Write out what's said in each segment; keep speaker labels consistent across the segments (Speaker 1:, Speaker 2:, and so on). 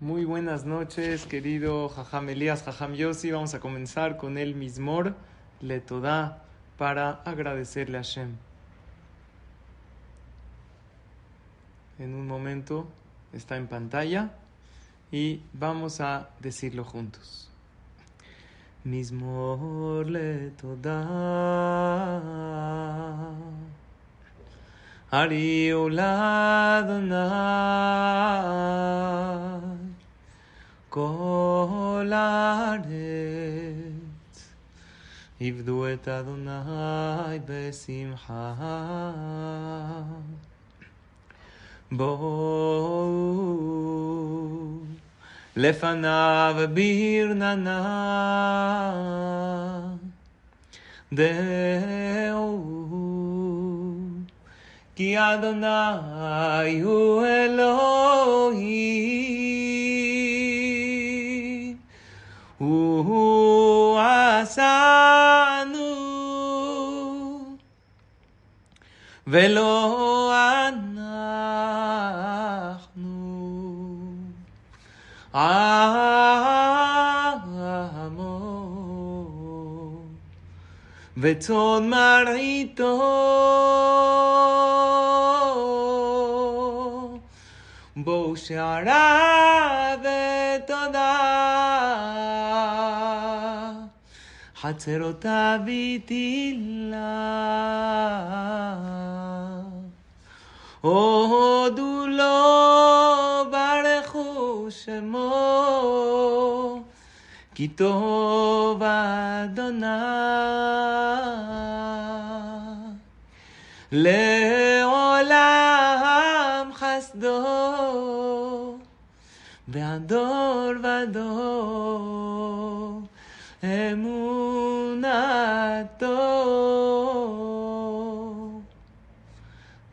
Speaker 1: Muy buenas noches, querido Jajam Elías, Jajam Yossi. Vamos a comenzar con el Mismor Le Toda para agradecerle a Hashem. En un momento está en pantalla y vamos a decirlo juntos. Mismor Le Toda. Ari כל הארץ. עבדו את אדוני בשמחה. בואו לפניו ברננה. דעו כי אדוני הוא אלוהים הוא עשנו ולא אנחנו עמו וצאן מרעיתו בואו שעריו חצרותיו תהילה. הודו לו ברכו שמו, כי טוב אדוני. לעולם חסדו, והדור ודור.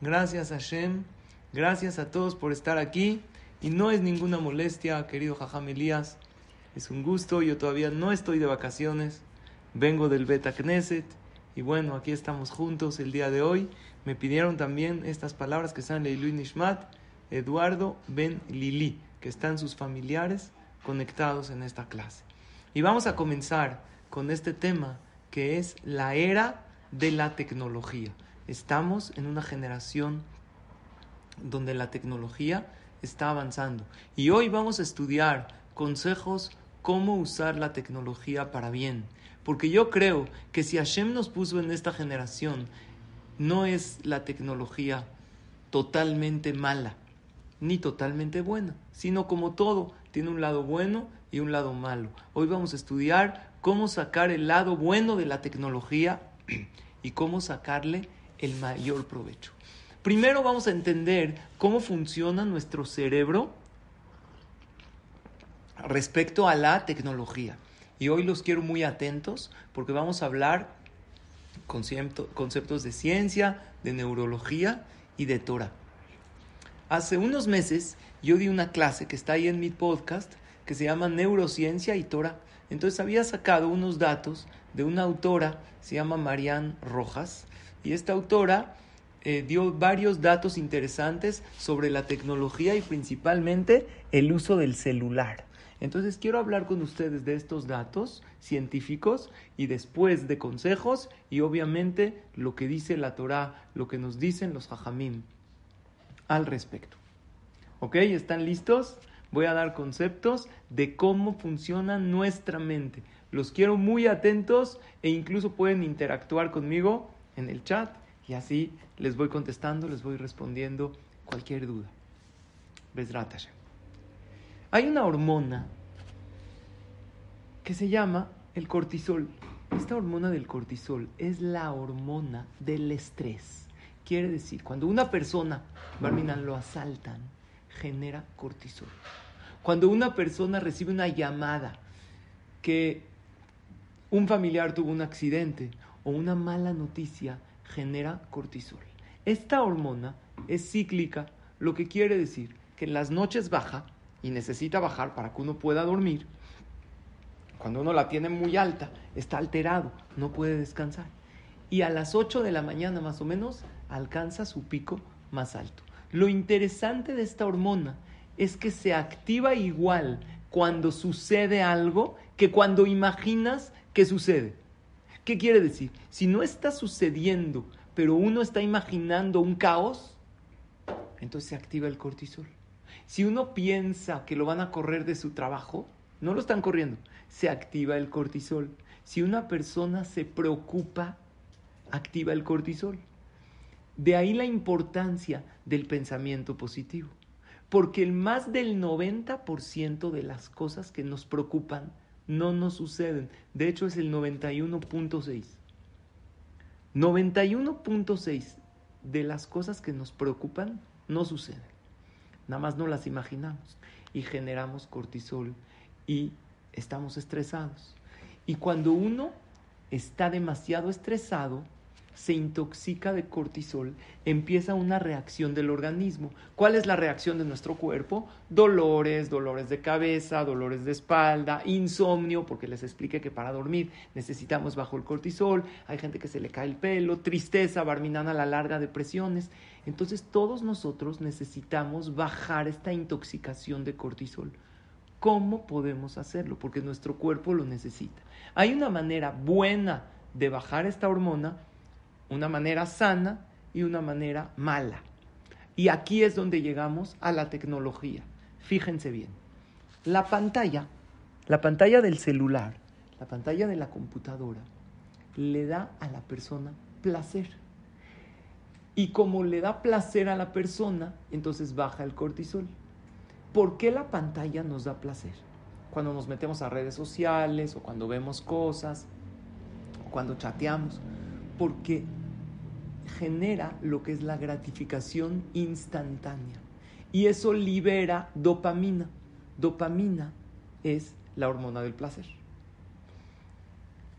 Speaker 1: Gracias Hashem, gracias a todos por estar aquí. Y no es ninguna molestia, querido Jajam Elías. Es un gusto, yo todavía no estoy de vacaciones. Vengo del Beta Knesset. Y bueno, aquí estamos juntos el día de hoy. Me pidieron también estas palabras que están Luis Nishmat, Eduardo Ben Lili, que están sus familiares conectados en esta clase. Y vamos a comenzar con este tema que es la era de la tecnología. Estamos en una generación donde la tecnología está avanzando. Y hoy vamos a estudiar consejos cómo usar la tecnología para bien. Porque yo creo que si Hashem nos puso en esta generación, no es la tecnología totalmente mala, ni totalmente buena, sino como todo, tiene un lado bueno y un lado malo. Hoy vamos a estudiar cómo sacar el lado bueno de la tecnología y cómo sacarle el mayor provecho. Primero vamos a entender cómo funciona nuestro cerebro respecto a la tecnología. Y hoy los quiero muy atentos porque vamos a hablar conceptos de ciencia, de neurología y de Torah. Hace unos meses yo di una clase que está ahí en mi podcast que se llama Neurociencia y Torah. Entonces había sacado unos datos de una autora, se llama Marianne Rojas, y esta autora eh, dio varios datos interesantes sobre la tecnología y principalmente el uso del celular. Entonces quiero hablar con ustedes de estos datos científicos y después de consejos y obviamente lo que dice la Torah, lo que nos dicen los hajamim al respecto. ¿Ok? ¿Están listos? Voy a dar conceptos de cómo funciona nuestra mente. Los quiero muy atentos e incluso pueden interactuar conmigo en el chat y así les voy contestando, les voy respondiendo cualquier duda. Hay una hormona que se llama el cortisol. Esta hormona del cortisol es la hormona del estrés. Quiere decir, cuando una persona, Barminan, lo asaltan, genera cortisol. Cuando una persona recibe una llamada que un familiar tuvo un accidente o una mala noticia, genera cortisol. Esta hormona es cíclica, lo que quiere decir que en las noches baja y necesita bajar para que uno pueda dormir. Cuando uno la tiene muy alta, está alterado, no puede descansar. Y a las 8 de la mañana más o menos alcanza su pico más alto. Lo interesante de esta hormona es que se activa igual cuando sucede algo que cuando imaginas que sucede. ¿Qué quiere decir? Si no está sucediendo, pero uno está imaginando un caos, entonces se activa el cortisol. Si uno piensa que lo van a correr de su trabajo, no lo están corriendo, se activa el cortisol. Si una persona se preocupa, activa el cortisol. De ahí la importancia del pensamiento positivo. Porque el más del 90% de las cosas que nos preocupan no nos suceden. De hecho, es el 91.6. 91.6 de las cosas que nos preocupan no suceden. Nada más no las imaginamos y generamos cortisol y estamos estresados. Y cuando uno está demasiado estresado, se intoxica de cortisol, empieza una reacción del organismo. ¿Cuál es la reacción de nuestro cuerpo? Dolores, dolores de cabeza, dolores de espalda, insomnio, porque les expliqué que para dormir necesitamos bajo el cortisol, hay gente que se le cae el pelo, tristeza, barminana a la larga, depresiones. Entonces todos nosotros necesitamos bajar esta intoxicación de cortisol. ¿Cómo podemos hacerlo? Porque nuestro cuerpo lo necesita. Hay una manera buena de bajar esta hormona una manera sana y una manera mala. Y aquí es donde llegamos a la tecnología. Fíjense bien. La pantalla, la pantalla del celular, la pantalla de la computadora, le da a la persona placer. Y como le da placer a la persona, entonces baja el cortisol. ¿Por qué la pantalla nos da placer? Cuando nos metemos a redes sociales o cuando vemos cosas o cuando chateamos porque genera lo que es la gratificación instantánea. Y eso libera dopamina. Dopamina es la hormona del placer.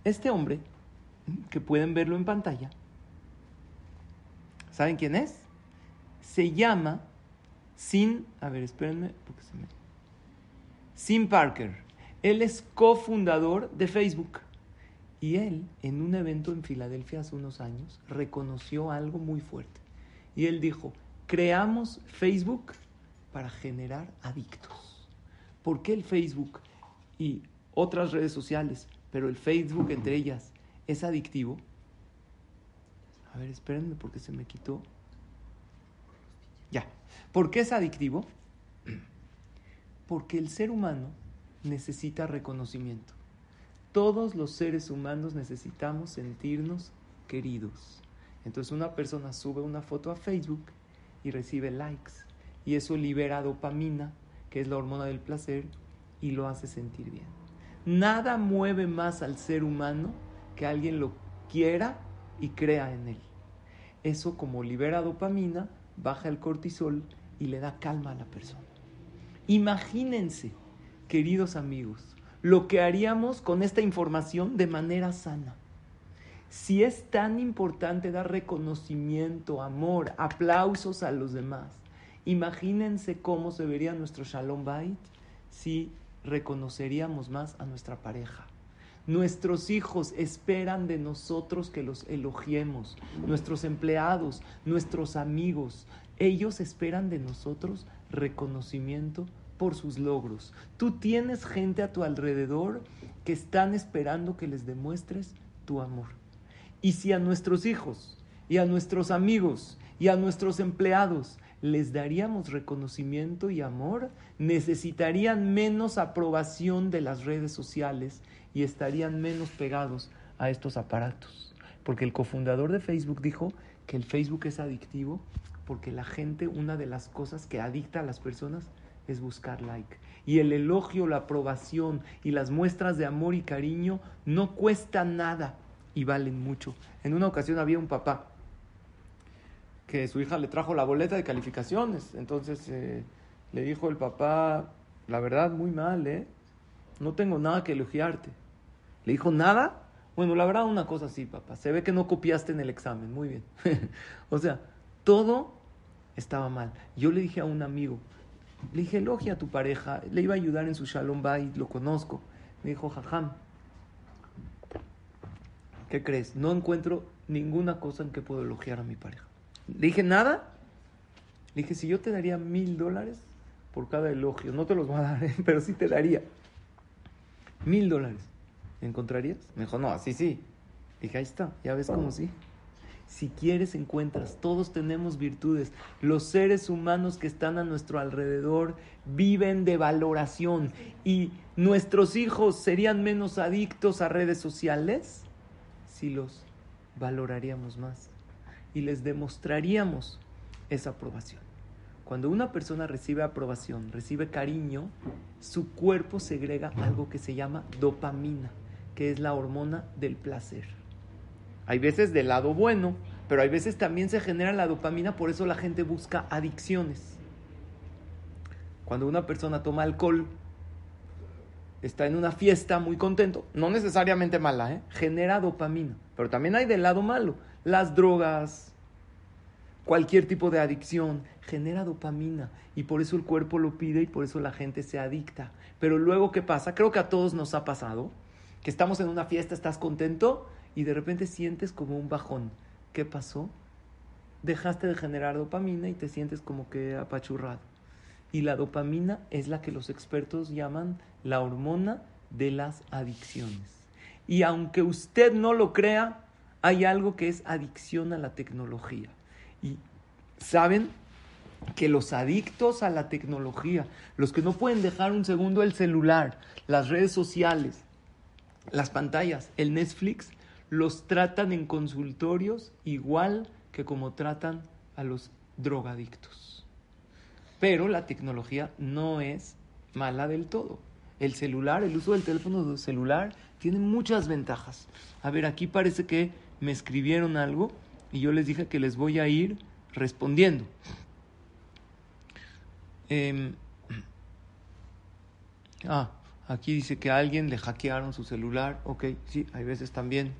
Speaker 1: Este hombre, que pueden verlo en pantalla, ¿saben quién es? Se llama Sin, a ver, espérenme, porque se me... Sin Parker. Él es cofundador de Facebook. Y él, en un evento en Filadelfia hace unos años, reconoció algo muy fuerte. Y él dijo, creamos Facebook para generar adictos. ¿Por qué el Facebook y otras redes sociales, pero el Facebook entre ellas, es adictivo? A ver, espérenme porque se me quitó. Ya. ¿Por qué es adictivo? Porque el ser humano necesita reconocimiento. Todos los seres humanos necesitamos sentirnos queridos. Entonces una persona sube una foto a Facebook y recibe likes. Y eso libera dopamina, que es la hormona del placer, y lo hace sentir bien. Nada mueve más al ser humano que alguien lo quiera y crea en él. Eso como libera dopamina, baja el cortisol y le da calma a la persona. Imagínense, queridos amigos, lo que haríamos con esta información de manera sana. Si es tan importante dar reconocimiento, amor, aplausos a los demás, imagínense cómo se vería nuestro Shalom Bait si reconoceríamos más a nuestra pareja. Nuestros hijos esperan de nosotros que los elogiemos. Nuestros empleados, nuestros amigos, ellos esperan de nosotros reconocimiento, por sus logros. Tú tienes gente a tu alrededor que están esperando que les demuestres tu amor. Y si a nuestros hijos y a nuestros amigos y a nuestros empleados les daríamos reconocimiento y amor, necesitarían menos aprobación de las redes sociales y estarían menos pegados a estos aparatos. Porque el cofundador de Facebook dijo que el Facebook es adictivo porque la gente, una de las cosas que adicta a las personas es buscar like. Y el elogio, la aprobación y las muestras de amor y cariño no cuestan nada y valen mucho. En una ocasión había un papá que su hija le trajo la boleta de calificaciones. Entonces eh, le dijo el papá, la verdad, muy mal, ¿eh? No tengo nada que elogiarte. Le dijo, ¿nada? Bueno, la verdad, una cosa sí, papá. Se ve que no copiaste en el examen. Muy bien. o sea, todo estaba mal. Yo le dije a un amigo, le dije, elogia a tu pareja, le iba a ayudar en su Shalom Bay, lo conozco. Me dijo, jajam, ¿qué crees? No encuentro ninguna cosa en que puedo elogiar a mi pareja. Le dije, ¿nada? Le dije, si yo te daría mil dólares por cada elogio. No te los voy a dar, ¿eh? pero sí te daría. Mil dólares. ¿Encontrarías? Me dijo, no, así sí. Dije, ahí está, ya ves cómo sí. Si quieres, encuentras. Todos tenemos virtudes. Los seres humanos que están a nuestro alrededor viven de valoración. ¿Y nuestros hijos serían menos adictos a redes sociales si los valoraríamos más? Y les demostraríamos esa aprobación. Cuando una persona recibe aprobación, recibe cariño, su cuerpo segrega algo que se llama dopamina, que es la hormona del placer. Hay veces del lado bueno, pero hay veces también se genera la dopamina, por eso la gente busca adicciones. Cuando una persona toma alcohol, está en una fiesta muy contento, no necesariamente mala, ¿eh? genera dopamina, pero también hay del lado malo, las drogas, cualquier tipo de adicción genera dopamina y por eso el cuerpo lo pide y por eso la gente se adicta. Pero luego, ¿qué pasa? Creo que a todos nos ha pasado que estamos en una fiesta, estás contento y de repente sientes como un bajón. ¿Qué pasó? Dejaste de generar dopamina y te sientes como que apachurrado. Y la dopamina es la que los expertos llaman la hormona de las adicciones. Y aunque usted no lo crea, hay algo que es adicción a la tecnología. Y saben que los adictos a la tecnología, los que no pueden dejar un segundo el celular, las redes sociales, las pantallas, el Netflix, los tratan en consultorios igual que como tratan a los drogadictos. Pero la tecnología no es mala del todo. El celular, el uso del teléfono celular tiene muchas ventajas. A ver, aquí parece que me escribieron algo y yo les dije que les voy a ir respondiendo. Em, ah, aquí dice que a alguien le hackearon su celular. Ok, sí, hay veces también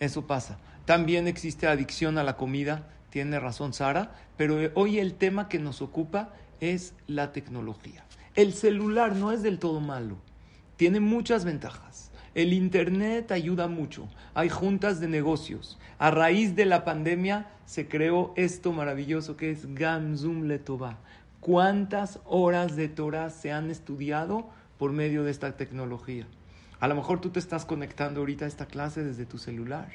Speaker 1: eso pasa. También existe adicción a la comida, tiene razón Sara, pero hoy el tema que nos ocupa es la tecnología. El celular no es del todo malo, tiene muchas ventajas. El Internet ayuda mucho. Hay juntas de negocios. A raíz de la pandemia se creó esto maravilloso que es Gamzum Letová. ¿Cuántas horas de Torah se han estudiado por medio de esta tecnología? A lo mejor tú te estás conectando ahorita a esta clase desde tu celular.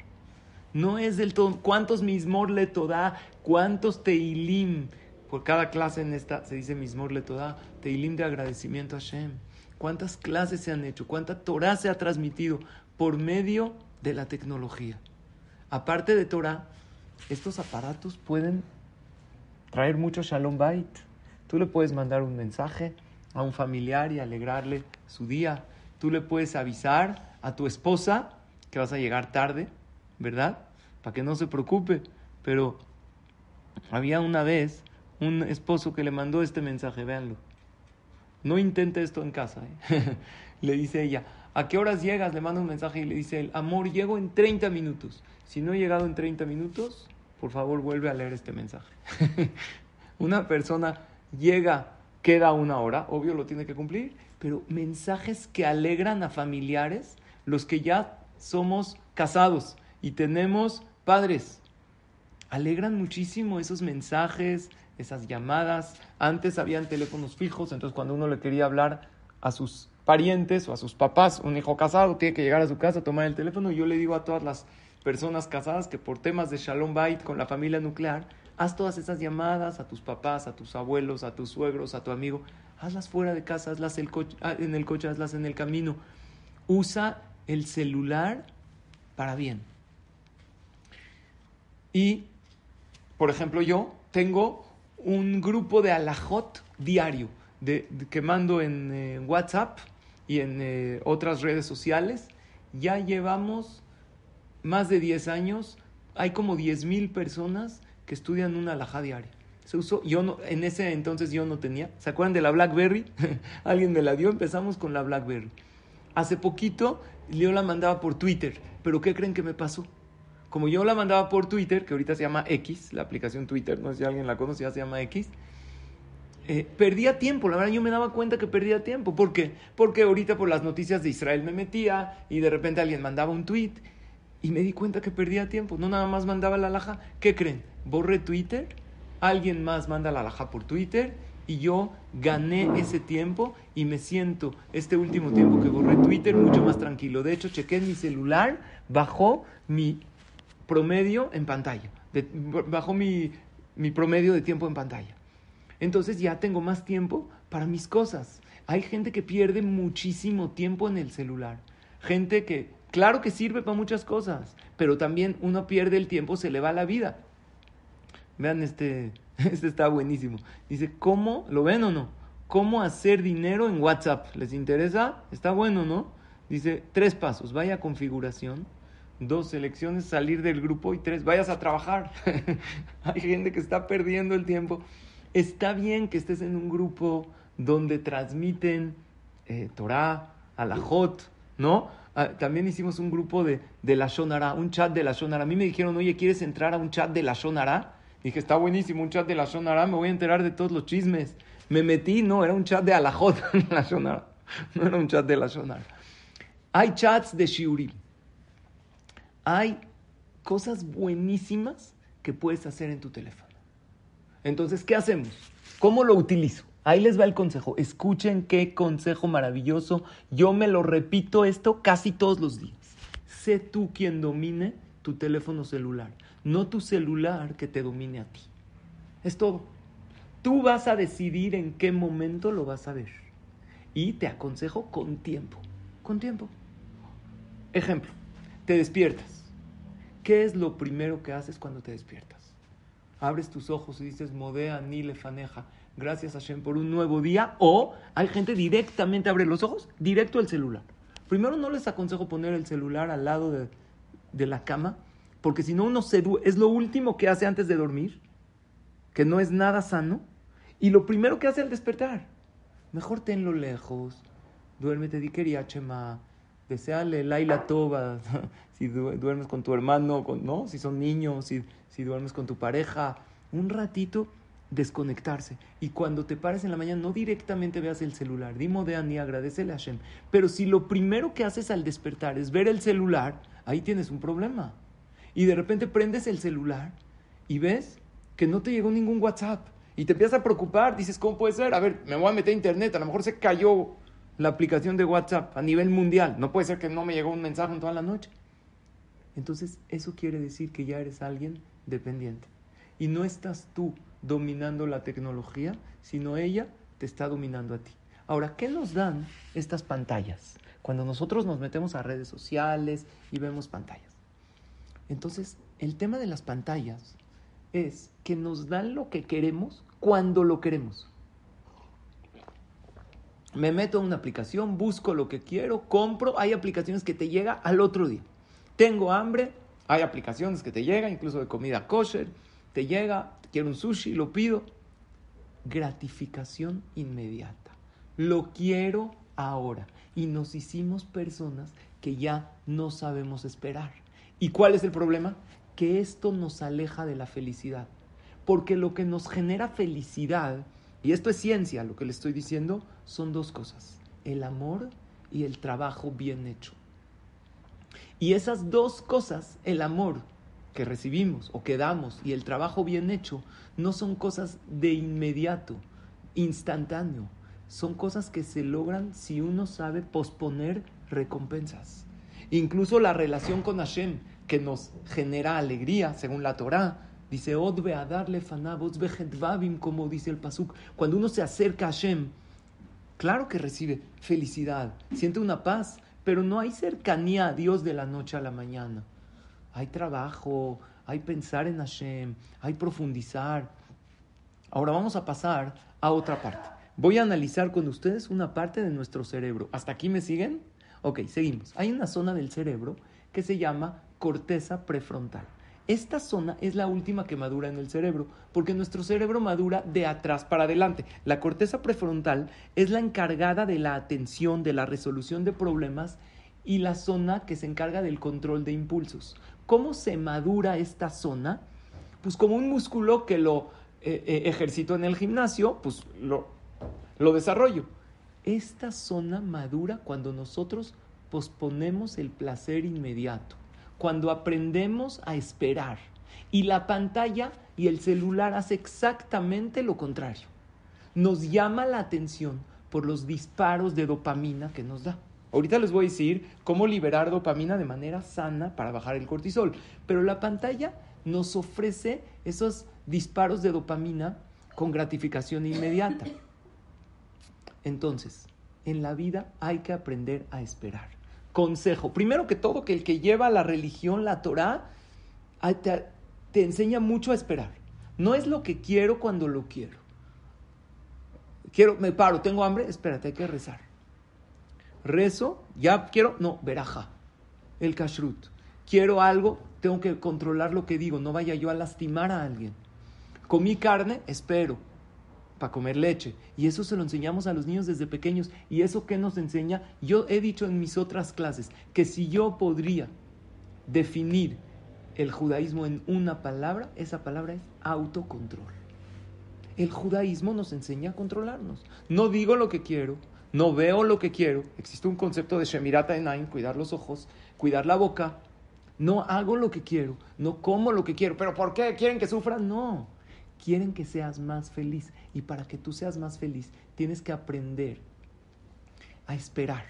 Speaker 1: No es del todo. ¿Cuántos mismor le toda? ¿Cuántos teilim? Por cada clase en esta se dice mismor le toda. Teilim de agradecimiento a Hashem. ¿Cuántas clases se han hecho? ¿Cuánta Torah se ha transmitido por medio de la tecnología? Aparte de Torah, estos aparatos pueden traer mucho Shalom Bait. Tú le puedes mandar un mensaje a un familiar y alegrarle su día. Tú le puedes avisar a tu esposa que vas a llegar tarde, ¿verdad? Para que no se preocupe. Pero había una vez un esposo que le mandó este mensaje, véanlo. No intente esto en casa. ¿eh? le dice ella, ¿a qué horas llegas? Le manda un mensaje y le dice él, amor, llego en 30 minutos. Si no he llegado en 30 minutos, por favor vuelve a leer este mensaje. una persona llega, queda una hora, obvio lo tiene que cumplir, pero mensajes que alegran a familiares, los que ya somos casados y tenemos padres. Alegran muchísimo esos mensajes, esas llamadas. Antes habían teléfonos fijos, entonces cuando uno le quería hablar a sus parientes o a sus papás, un hijo casado tiene que llegar a su casa, tomar el teléfono. Yo le digo a todas las personas casadas que por temas de Shalom Bait con la familia nuclear, haz todas esas llamadas a tus papás, a tus abuelos, a tus suegros, a tu amigo. Hazlas fuera de casa, hazlas ah, en el coche, hazlas en el camino. Usa el celular para bien. Y, por ejemplo, yo tengo un grupo de alajot diario que mando en eh, WhatsApp y en eh, otras redes sociales. Ya llevamos más de 10 años. Hay como 10 mil personas que estudian una alajá diaria. Se usó, yo no, en ese entonces yo no tenía. ¿Se acuerdan de la BlackBerry? Alguien me la dio, empezamos con la BlackBerry. Hace poquito yo la mandaba por Twitter, pero ¿qué creen que me pasó? Como yo la mandaba por Twitter, que ahorita se llama X, la aplicación Twitter, no sé si alguien la conoce, ya se llama X, eh, perdía tiempo, la verdad yo me daba cuenta que perdía tiempo. ¿Por qué? Porque ahorita por las noticias de Israel me metía y de repente alguien mandaba un tweet y me di cuenta que perdía tiempo. No nada más mandaba la laja. ¿Qué creen? Borré Twitter, alguien más manda la laja por Twitter y yo gané ese tiempo y me siento este último tiempo que borré Twitter mucho más tranquilo. De hecho, chequé mi celular, bajó mi promedio en pantalla, bajó mi, mi promedio de tiempo en pantalla. Entonces ya tengo más tiempo para mis cosas. Hay gente que pierde muchísimo tiempo en el celular. Gente que, claro que sirve para muchas cosas, pero también uno pierde el tiempo, se le va la vida. Vean este, este está buenísimo. Dice, ¿cómo? ¿Lo ven o no? ¿Cómo hacer dinero en WhatsApp? ¿Les interesa? Está bueno, ¿no? Dice, tres pasos. Vaya configuración. Dos selecciones, salir del grupo. Y tres, vayas a trabajar. Hay gente que está perdiendo el tiempo. Está bien que estés en un grupo donde transmiten eh, Torah, Alajot, ¿no? Ah, también hicimos un grupo de, de la Shonara, un chat de la Shonara. A mí me dijeron, oye, ¿quieres entrar a un chat de la Shonara? Dije, está buenísimo, un chat de la Shonara, me voy a enterar de todos los chismes. Me metí, no, era un chat de Alajot, la Shonara. No era un chat de la Shonara. Hay chats de Shiurim. Hay cosas buenísimas que puedes hacer en tu teléfono. Entonces, ¿qué hacemos? ¿Cómo lo utilizo? Ahí les va el consejo. Escuchen qué consejo maravilloso. Yo me lo repito esto casi todos los días. Sé tú quien domine tu teléfono celular no tu celular que te domine a ti. Es todo. Tú vas a decidir en qué momento lo vas a ver. Y te aconsejo con tiempo. Con tiempo. Ejemplo, te despiertas. ¿Qué es lo primero que haces cuando te despiertas? Abres tus ojos y dices, Modea ni lefaneja, gracias a Shem por un nuevo día. O hay gente directamente abre los ojos, directo al celular. Primero no les aconsejo poner el celular al lado de, de la cama porque si no uno se es lo último que hace antes de dormir, que no es nada sano, y lo primero que hace al despertar. Mejor tenlo lejos, duérmete di chema, deseale laila toba, si duermes con tu hermano, con, ¿no? si son niños, si, si duermes con tu pareja, un ratito desconectarse. Y cuando te pares en la mañana, no directamente veas el celular. Dimo de Ani, agradecele a Hashem. Pero si lo primero que haces al despertar es ver el celular, ahí tienes un problema y de repente prendes el celular y ves que no te llegó ningún WhatsApp y te empiezas a preocupar, dices, ¿cómo puede ser? A ver, me voy a meter a internet, a lo mejor se cayó la aplicación de WhatsApp a nivel mundial, no puede ser que no me llegó un mensaje en toda la noche. Entonces, eso quiere decir que ya eres alguien dependiente. Y no estás tú dominando la tecnología, sino ella te está dominando a ti. Ahora, ¿qué nos dan estas pantallas? Cuando nosotros nos metemos a redes sociales y vemos pantallas. Entonces, el tema de las pantallas es que nos dan lo que queremos cuando lo queremos. Me meto a una aplicación, busco lo que quiero, compro, hay aplicaciones que te llega al otro día. Tengo hambre, hay aplicaciones que te llegan, incluso de comida kosher, te llega, quiero un sushi, lo pido. Gratificación inmediata. Lo quiero ahora. Y nos hicimos personas que ya no sabemos esperar. ¿Y cuál es el problema? Que esto nos aleja de la felicidad. Porque lo que nos genera felicidad, y esto es ciencia, lo que le estoy diciendo, son dos cosas. El amor y el trabajo bien hecho. Y esas dos cosas, el amor que recibimos o que damos y el trabajo bien hecho, no son cosas de inmediato, instantáneo. Son cosas que se logran si uno sabe posponer recompensas. Incluso la relación con Hashem, que nos genera alegría, según la Torah, dice, Odbe a darle como dice el Pasuk. Cuando uno se acerca a Hashem, claro que recibe felicidad, siente una paz, pero no hay cercanía a Dios de la noche a la mañana. Hay trabajo, hay pensar en Hashem, hay profundizar. Ahora vamos a pasar a otra parte. Voy a analizar con ustedes una parte de nuestro cerebro. ¿Hasta aquí me siguen? Ok, seguimos. Hay una zona del cerebro que se llama corteza prefrontal. Esta zona es la última que madura en el cerebro, porque nuestro cerebro madura de atrás para adelante. La corteza prefrontal es la encargada de la atención, de la resolución de problemas y la zona que se encarga del control de impulsos. ¿Cómo se madura esta zona? Pues como un músculo que lo eh, eh, ejercito en el gimnasio, pues lo, lo desarrollo. Esta zona madura cuando nosotros posponemos el placer inmediato, cuando aprendemos a esperar. Y la pantalla y el celular hace exactamente lo contrario. nos llama la atención por los disparos de dopamina que nos da. Ahorita les voy a decir cómo liberar dopamina de manera sana para bajar el cortisol, pero la pantalla nos ofrece esos disparos de dopamina con gratificación inmediata. Entonces, en la vida hay que aprender a esperar. Consejo, primero que todo, que el que lleva la religión, la Torah, te, te enseña mucho a esperar. No es lo que quiero cuando lo quiero. Quiero, me paro, tengo hambre, espérate, hay que rezar. Rezo, ya quiero, no, veraja, el kashrut. Quiero algo, tengo que controlar lo que digo, no vaya yo a lastimar a alguien. Comí carne, espero para comer leche. Y eso se lo enseñamos a los niños desde pequeños. ¿Y eso qué nos enseña? Yo he dicho en mis otras clases que si yo podría definir el judaísmo en una palabra, esa palabra es autocontrol. El judaísmo nos enseña a controlarnos. No digo lo que quiero, no veo lo que quiero. Existe un concepto de Shemirata Enaim, cuidar los ojos, cuidar la boca. No hago lo que quiero, no como lo que quiero. ¿Pero por qué? ¿Quieren que sufra? No quieren que seas más feliz. Y para que tú seas más feliz, tienes que aprender a esperar.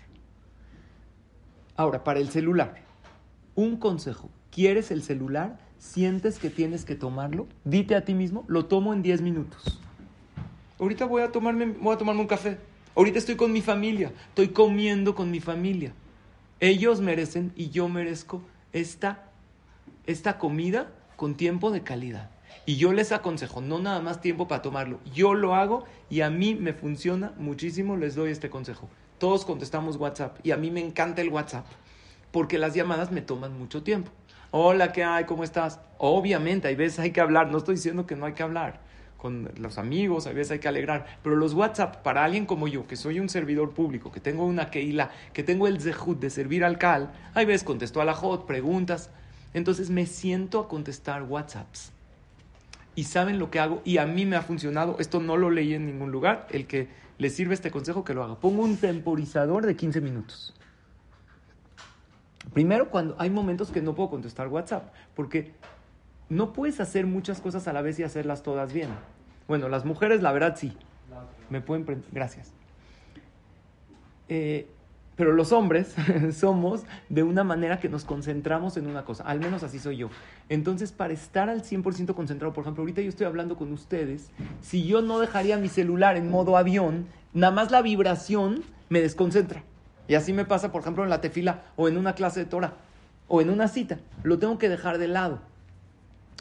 Speaker 1: Ahora, para el celular, un consejo. ¿Quieres el celular? ¿Sientes que tienes que tomarlo? Dite a ti mismo, lo tomo en 10 minutos. Ahorita voy a, tomarme, voy a tomarme un café. Ahorita estoy con mi familia. Estoy comiendo con mi familia. Ellos merecen y yo merezco esta, esta comida con tiempo de calidad. Y yo les aconsejo, no nada más tiempo para tomarlo, yo lo hago y a mí me funciona muchísimo, les doy este consejo. Todos contestamos WhatsApp y a mí me encanta el WhatsApp porque las llamadas me toman mucho tiempo. Hola, ¿qué hay? ¿Cómo estás? Obviamente, hay veces hay que hablar, no estoy diciendo que no hay que hablar con los amigos, hay veces hay que alegrar, pero los WhatsApp para alguien como yo, que soy un servidor público, que tengo una keila, que tengo el zehut de servir al cal, hay veces contesto a la hot, preguntas, entonces me siento a contestar WhatsApps y saben lo que hago y a mí me ha funcionado. Esto no lo leí en ningún lugar. El que le sirve este consejo, que lo haga. Pongo un temporizador de 15 minutos. Primero, cuando hay momentos que no puedo contestar WhatsApp, porque no puedes hacer muchas cosas a la vez y hacerlas todas bien. Bueno, las mujeres, la verdad, sí. Me pueden. Gracias. Eh, pero los hombres somos de una manera que nos concentramos en una cosa, al menos así soy yo. Entonces, para estar al 100% concentrado, por ejemplo, ahorita yo estoy hablando con ustedes, si yo no dejaría mi celular en modo avión, nada más la vibración me desconcentra. Y así me pasa, por ejemplo, en la tefila o en una clase de Torah o en una cita. Lo tengo que dejar de lado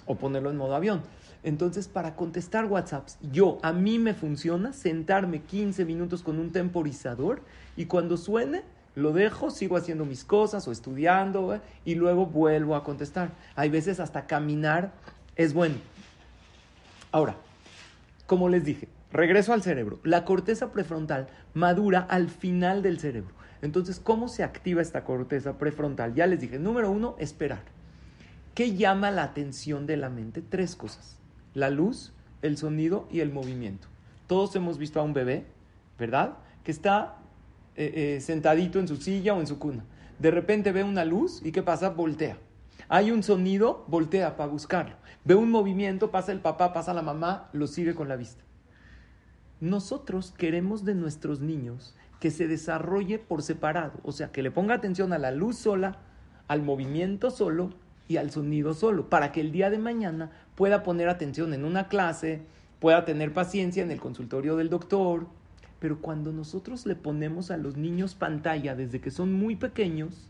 Speaker 1: o ponerlo en modo avión. Entonces, para contestar WhatsApps, yo, a mí me funciona sentarme 15 minutos con un temporizador y cuando suene, lo dejo, sigo haciendo mis cosas o estudiando ¿eh? y luego vuelvo a contestar. Hay veces hasta caminar es bueno. Ahora, como les dije, regreso al cerebro. La corteza prefrontal madura al final del cerebro. Entonces, ¿cómo se activa esta corteza prefrontal? Ya les dije, número uno, esperar. ¿Qué llama la atención de la mente? Tres cosas. La luz, el sonido y el movimiento. Todos hemos visto a un bebé, ¿verdad? Que está eh, eh, sentadito en su silla o en su cuna. De repente ve una luz y ¿qué pasa? Voltea. Hay un sonido, voltea para buscarlo. Ve un movimiento, pasa el papá, pasa la mamá, lo sigue con la vista. Nosotros queremos de nuestros niños que se desarrolle por separado, o sea, que le ponga atención a la luz sola, al movimiento solo y al sonido solo, para que el día de mañana pueda poner atención en una clase, pueda tener paciencia en el consultorio del doctor, pero cuando nosotros le ponemos a los niños pantalla desde que son muy pequeños,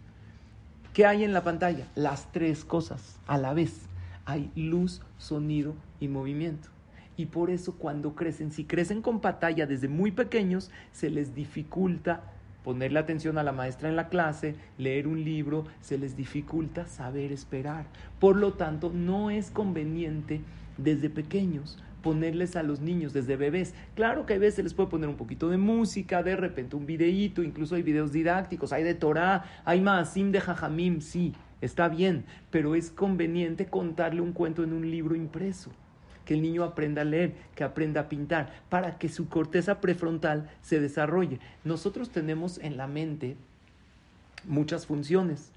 Speaker 1: ¿qué hay en la pantalla? Las tres cosas a la vez. Hay luz, sonido y movimiento. Y por eso cuando crecen, si crecen con pantalla desde muy pequeños, se les dificulta ponerle atención a la maestra en la clase, leer un libro, se les dificulta saber esperar. Por lo tanto, no es conveniente desde pequeños ponerles a los niños desde bebés. Claro que a veces les puede poner un poquito de música, de repente un videíto, incluso hay videos didácticos, hay de Torah, hay Maasim de Jajamim, sí, está bien, pero es conveniente contarle un cuento en un libro impreso que el niño aprenda a leer, que aprenda a pintar, para que su corteza prefrontal se desarrolle. Nosotros tenemos en la mente muchas funciones,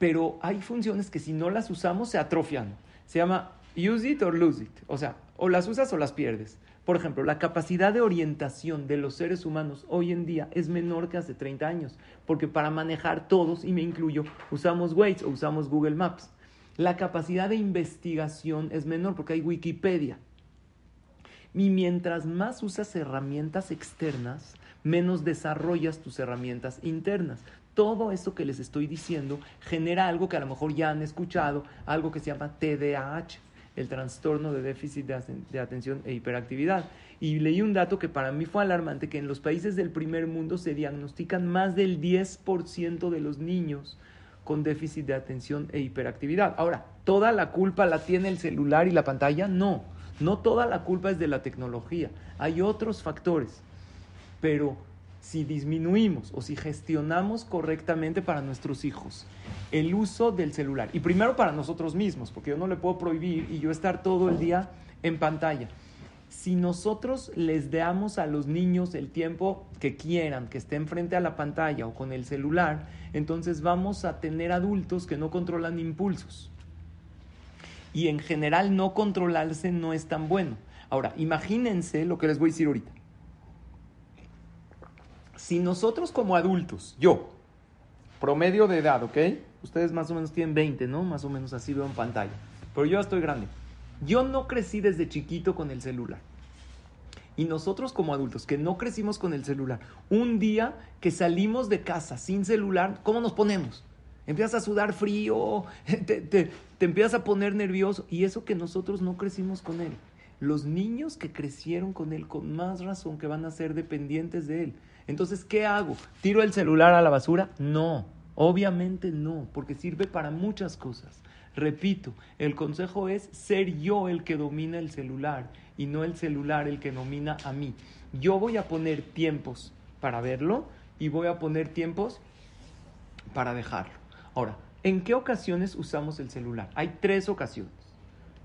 Speaker 1: pero hay funciones que si no las usamos se atrofian. Se llama use it or lose it. O sea, o las usas o las pierdes. Por ejemplo, la capacidad de orientación de los seres humanos hoy en día es menor que hace 30 años, porque para manejar todos, y me incluyo, usamos Waze o usamos Google Maps. La capacidad de investigación es menor porque hay Wikipedia. Y mientras más usas herramientas externas, menos desarrollas tus herramientas internas. Todo eso que les estoy diciendo genera algo que a lo mejor ya han escuchado, algo que se llama TDAH, el trastorno de déficit de, atención e hiperactividad. Y leí un dato que para mí fue alarmante, que en los países del primer mundo se diagnostican más del 10% de los niños con déficit de atención e hiperactividad. Ahora, ¿toda la culpa la tiene el celular y la pantalla? No, no toda la culpa es de la tecnología. Hay otros factores, pero si disminuimos o si gestionamos correctamente para nuestros hijos el uso del celular, y primero para nosotros mismos, porque yo no le puedo prohibir y yo estar todo el día en pantalla. Si nosotros les damos a los niños el tiempo que quieran, que estén frente a la pantalla o con el celular, entonces vamos a tener adultos que no controlan impulsos. Y en general no controlarse no es tan bueno. Ahora, imagínense lo que les voy a decir ahorita si nosotros como adultos, yo, promedio de edad, ¿ok? Ustedes más o menos tienen 20, ¿no? Más o menos así veo en pantalla. Pero yo estoy grande. Yo no crecí desde chiquito con el celular. Y nosotros como adultos que no crecimos con el celular, un día que salimos de casa sin celular, ¿cómo nos ponemos? Empiezas a sudar frío, te, te, te empiezas a poner nervioso. Y eso que nosotros no crecimos con él. Los niños que crecieron con él, con más razón que van a ser dependientes de él. Entonces, ¿qué hago? ¿Tiro el celular a la basura? No, obviamente no, porque sirve para muchas cosas. Repito, el consejo es ser yo el que domina el celular y no el celular el que domina a mí. Yo voy a poner tiempos para verlo y voy a poner tiempos para dejarlo. Ahora, ¿en qué ocasiones usamos el celular? Hay tres ocasiones.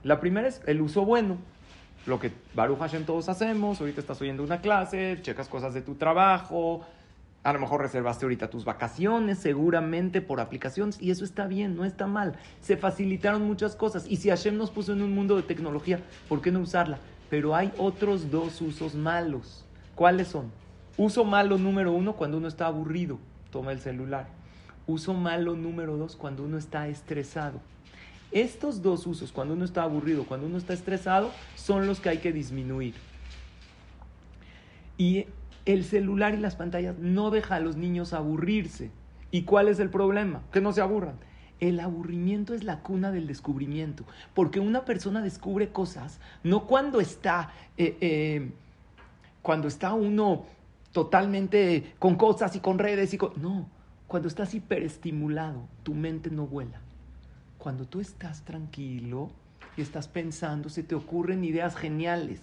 Speaker 1: La primera es el uso bueno, lo que Baruch Hashem todos hacemos, ahorita estás oyendo una clase, checas cosas de tu trabajo, a lo mejor reservaste ahorita tus vacaciones, seguramente por aplicaciones, y eso está bien, no está mal. Se facilitaron muchas cosas, y si Hashem nos puso en un mundo de tecnología, ¿por qué no usarla? Pero hay otros dos usos malos. ¿Cuáles son? Uso malo número uno cuando uno está aburrido, toma el celular. Uso malo número dos cuando uno está estresado. Estos dos usos, cuando uno está aburrido, cuando uno está estresado, son los que hay que disminuir. Y el celular y las pantallas no deja a los niños aburrirse. ¿Y cuál es el problema? Que no se aburran. El aburrimiento es la cuna del descubrimiento, porque una persona descubre cosas no cuando está, eh, eh, cuando está uno totalmente con cosas y con redes y con... No, cuando estás hiperestimulado, tu mente no vuela. Cuando tú estás tranquilo y estás pensando, se te ocurren ideas geniales.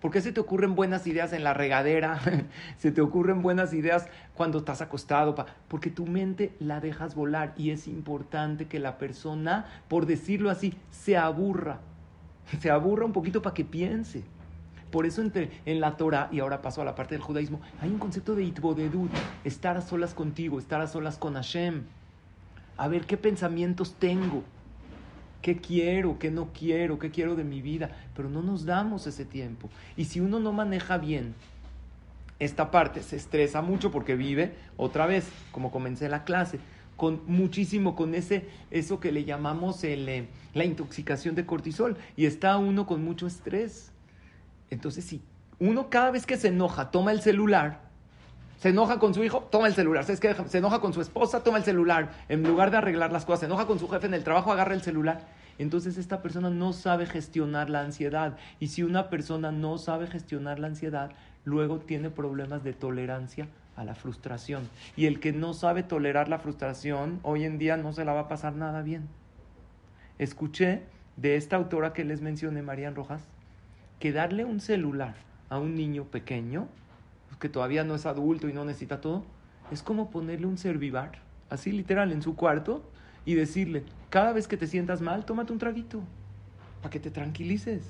Speaker 1: ¿Por qué se te ocurren buenas ideas en la regadera? se te ocurren buenas ideas cuando estás acostado. Porque tu mente la dejas volar y es importante que la persona, por decirlo así, se aburra. Se aburra un poquito para que piense. Por eso entre, en la Torah, y ahora paso a la parte del judaísmo, hay un concepto de itbodedut, estar a solas contigo, estar a solas con Hashem. A ver qué pensamientos tengo qué quiero, qué no quiero, qué quiero de mi vida, pero no nos damos ese tiempo. Y si uno no maneja bien esta parte, se estresa mucho porque vive, otra vez, como comencé la clase, con muchísimo, con ese, eso que le llamamos el, eh, la intoxicación de cortisol, y está uno con mucho estrés. Entonces, si uno cada vez que se enoja toma el celular, se enoja con su hijo, toma el celular. Se, se enoja con su esposa, toma el celular. En lugar de arreglar las cosas, se enoja con su jefe en el trabajo, agarra el celular. Entonces esta persona no sabe gestionar la ansiedad. Y si una persona no sabe gestionar la ansiedad, luego tiene problemas de tolerancia a la frustración. Y el que no sabe tolerar la frustración, hoy en día no se la va a pasar nada bien. Escuché de esta autora que les mencioné, Marian Rojas, que darle un celular a un niño pequeño que todavía no es adulto y no necesita todo, es como ponerle un servivar, así literal, en su cuarto y decirle, cada vez que te sientas mal, tómate un traguito, para que te tranquilices.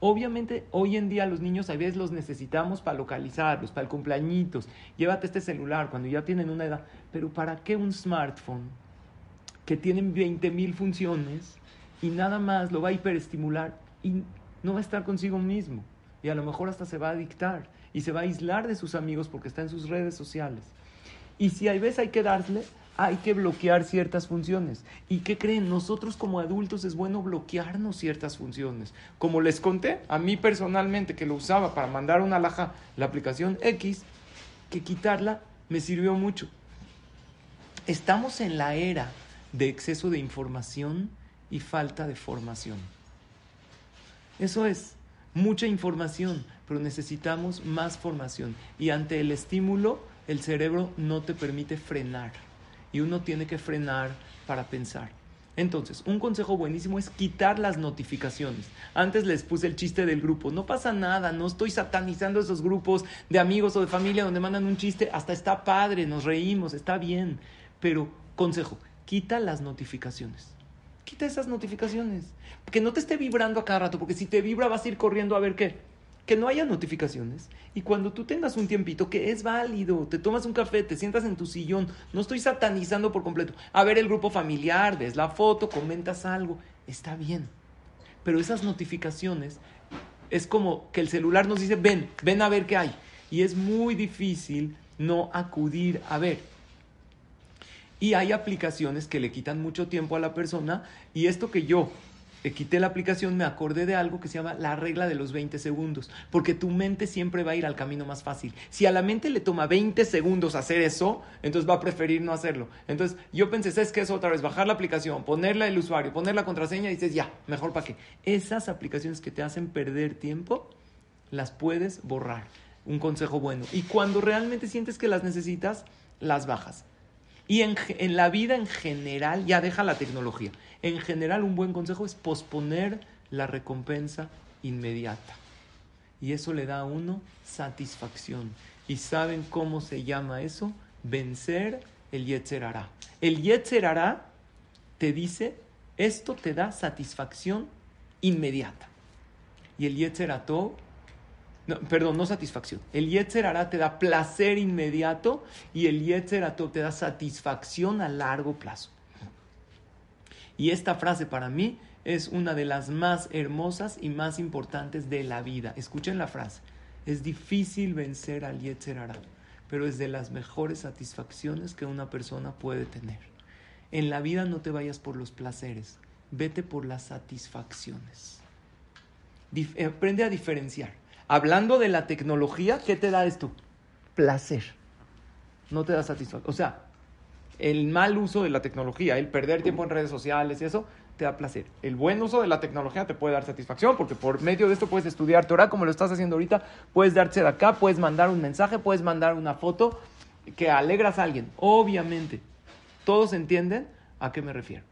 Speaker 1: Obviamente, hoy en día los niños a veces los necesitamos para localizarlos, para el cumpleañitos. Llévate este celular cuando ya tienen una edad. Pero ¿para qué un smartphone que tiene 20 mil funciones y nada más lo va a hiperestimular y no va a estar consigo mismo? y a lo mejor hasta se va a adictar y se va a aislar de sus amigos porque está en sus redes sociales. Y si hay veces hay que darle, hay que bloquear ciertas funciones. ¿Y qué creen? Nosotros como adultos es bueno bloquearnos ciertas funciones. Como les conté, a mí personalmente que lo usaba para mandar una laja, la aplicación X, que quitarla me sirvió mucho. Estamos en la era de exceso de información y falta de formación. Eso es, mucha información, pero necesitamos más formación. Y ante el estímulo, el cerebro no te permite frenar. Y uno tiene que frenar para pensar. Entonces, un consejo buenísimo es quitar las notificaciones. Antes les puse el chiste del grupo. No pasa nada, no estoy satanizando esos grupos de amigos o de familia donde mandan un chiste. Hasta está padre, nos reímos, está bien. Pero, consejo, quita las notificaciones. Quita esas notificaciones. Que no te esté vibrando a cada rato, porque si te vibra vas a ir corriendo a ver qué. Que no haya notificaciones. Y cuando tú tengas un tiempito, que es válido, te tomas un café, te sientas en tu sillón, no estoy satanizando por completo. A ver el grupo familiar, ves la foto, comentas algo, está bien. Pero esas notificaciones es como que el celular nos dice, ven, ven a ver qué hay. Y es muy difícil no acudir a ver. Y hay aplicaciones que le quitan mucho tiempo a la persona y esto que yo quité la aplicación me acordé de algo que se llama la regla de los 20 segundos, porque tu mente siempre va a ir al camino más fácil. Si a la mente le toma 20 segundos hacer eso, entonces va a preferir no hacerlo. Entonces yo pensé, ¿sabes qué es otra vez? Bajar la aplicación, ponerla el usuario, poner la contraseña y dices, ya, mejor para qué. Esas aplicaciones que te hacen perder tiempo, las puedes borrar. Un consejo bueno. Y cuando realmente sientes que las necesitas, las bajas. Y en, la vida en general, ya deja la tecnología, en general un buen consejo es posponer la recompensa inmediata. Y eso le da a uno satisfacción. ¿Y saben cómo se llama eso? Vencer el Yetzer El Yetzer te dice, esto te da satisfacción inmediata. Y el Yetzer no, perdón, no satisfacción. El Yetzer te da placer inmediato y el Yetzer te da satisfacción a largo plazo. Y esta frase para mí es una de las más hermosas y más importantes de la vida. Escuchen la frase. Es difícil vencer al Yetzer pero es de las mejores satisfacciones que una persona puede tener. En la vida no te vayas por los placeres, vete por las satisfacciones. aprende a diferenciar hablando de la tecnología, ¿qué te da esto? Placer. No te da satisfacción. O sea, el mal uso de la tecnología, el perder tiempo en redes sociales y eso, te da placer. El buen uso de la tecnología te puede dar satisfacción porque por medio de esto puedes estudiar Torah como lo estás haciendo ahorita, puedes darte de acá, puedes mandar un mensaje, puedes mandar una foto que alegras a alguien. Obviamente, todos entienden a qué me refiero.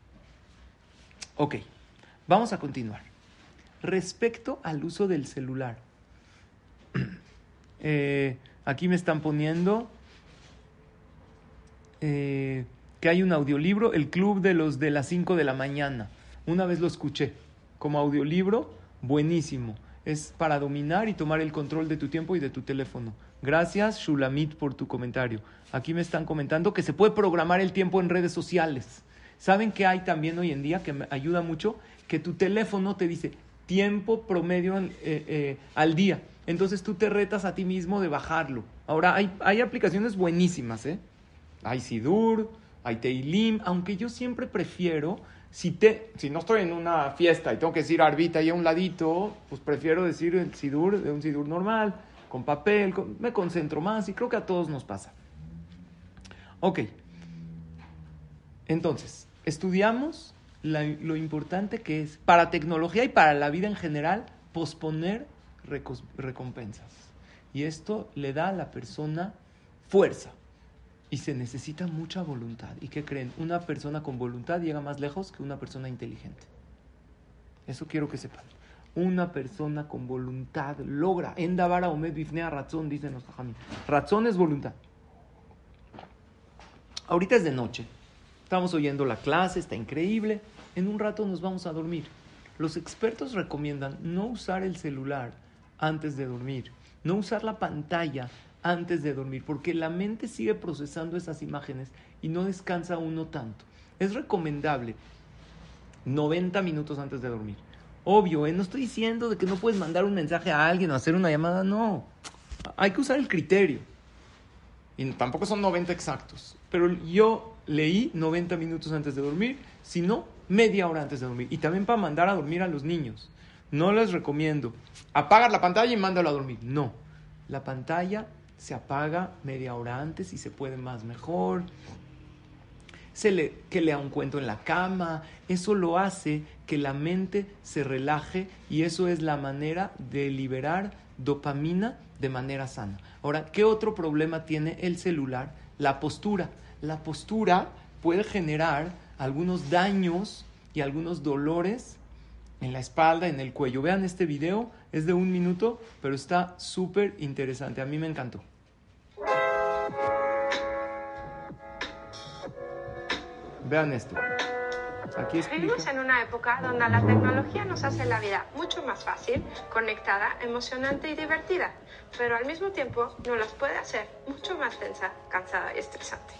Speaker 1: Ok, vamos a continuar. Respecto al uso del celular, eh, aquí me están poniendo eh, que hay un audiolibro, El Club de los de las 5 de la mañana. Una vez lo escuché como audiolibro, buenísimo. Es para dominar y tomar el control de tu tiempo y de tu teléfono. Gracias, Shulamit, por tu comentario. Aquí me están comentando que se puede programar el tiempo en redes sociales. ¿Saben que hay también hoy en día que me ayuda mucho? Que tu teléfono te dice tiempo promedio eh, al día. Entonces tú te retas a ti mismo de bajarlo. Ahora, hay, hay aplicaciones buenísimas, ¿eh? Hay Sidur, hay Teilim, aunque yo siempre prefiero, si, te, si no estoy en una fiesta y tengo que decir arbita ahí a un ladito, pues prefiero decir Sidur, de un Sidur normal, con papel, me concentro más y creo que a todos nos pasa. Ok. Entonces, estudiamos lo importante que es para tecnología y para la vida en general posponer recompensas. Y esto le da a la persona fuerza. Y se necesita mucha voluntad. ¿Y qué creen? Una persona con voluntad llega más lejos que una persona inteligente. Eso quiero que sepan. Una persona con voluntad logra. En Davara Omed Bifnea Razón, dicen los Razón es voluntad. Ahorita es de noche. Estamos oyendo la clase, está increíble. En un rato nos vamos a dormir. Los expertos recomiendan no usar el celular antes de dormir, no usar la pantalla antes de dormir, porque la mente sigue procesando esas imágenes y no descansa uno tanto. Es recomendable 90 minutos antes de dormir, Obvio, ¿eh? no estoy diciendo de que no puedes mandar un mensaje a alguien o hacer una llamada, no. Hay que usar el criterio. Y tampoco son 90 exactos. Pero yo leí 90 minutos antes de dormir, si no, media hora antes de dormir. Y también para mandar a dormir a los niños. No les recomiendo apagar la pantalla y mándalo a dormir. No. La pantalla se apaga media hora antes y se puede más mejor. Se le, que lea un cuento en la cama. Eso lo hace que la mente se relaje y eso es la manera de liberar dopamina de manera sana. Ahora, ¿qué otro problema tiene el celular? La postura. La postura puede generar algunos daños y algunos dolores en la espalda, en el cuello. Vean este video, es de un minuto, pero está súper interesante. A mí me encantó. Vean esto. Aquí
Speaker 2: Vivimos en una época donde la tecnología nos hace la vida mucho más fácil, conectada, emocionante y divertida, pero al mismo tiempo nos las puede hacer mucho más tensa, cansada y estresante.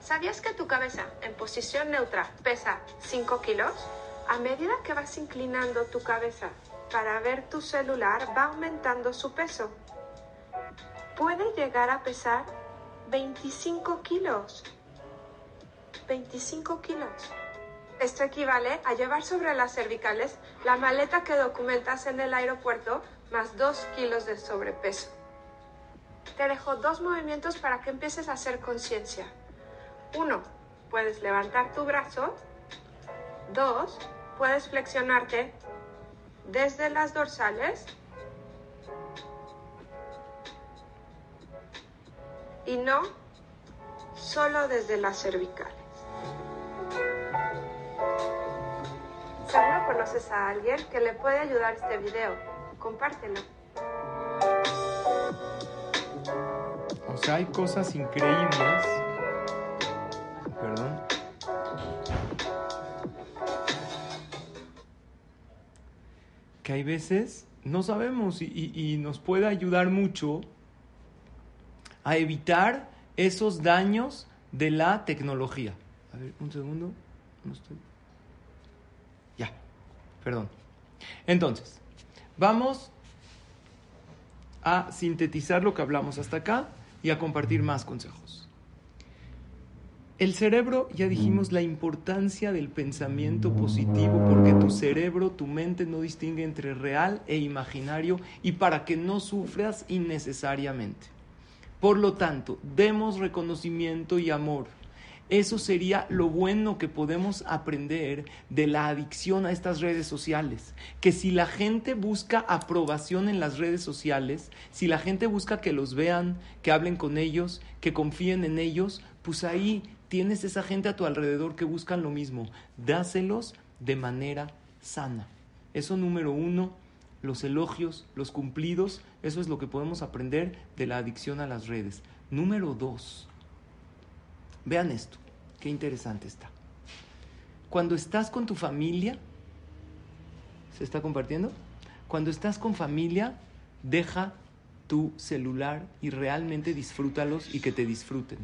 Speaker 2: ¿Sabías que tu cabeza en posición neutra pesa 5 kilos? A medida que vas inclinando tu cabeza para ver tu celular, va aumentando su peso. Puede llegar a pesar 25 kilos. 25 kilos. Esto equivale a llevar sobre las cervicales la maleta que documentas en el aeropuerto más 2 kilos de sobrepeso. Te dejo dos movimientos para que empieces a hacer conciencia. Uno, puedes levantar tu brazo. Dos, puedes flexionarte desde las dorsales y no solo desde las cervicales. Seguro conoces a alguien que le puede ayudar este video. Compártelo.
Speaker 1: O sea, hay cosas increíbles. Que hay veces no sabemos y, y nos puede ayudar mucho a evitar esos daños de la tecnología. A ver, un segundo. No estoy. Ya, perdón. Entonces, vamos a sintetizar lo que hablamos hasta acá y a compartir más consejos. El cerebro, ya dijimos la importancia del pensamiento positivo, porque tu cerebro, tu mente no distingue entre real e imaginario y para que no sufras innecesariamente. Por lo tanto, demos reconocimiento y amor eso sería lo bueno que podemos aprender de la adicción a estas redes sociales. Que si la gente busca aprobación en las redes sociales, si la gente busca que los vean, que hablen con ellos, que confíen en ellos, pues ahí tienes esa gente a tu alrededor que buscan lo mismo. Dáselos de manera sana. Eso número uno, los elogios, los cumplidos, eso es lo que podemos aprender de la adicción a las redes. Número dos, Vean esto, qué interesante está. Cuando estás con tu familia, ¿se está compartiendo? Cuando estás con familia, deja tu celular y realmente disfrútalos y que te disfruten.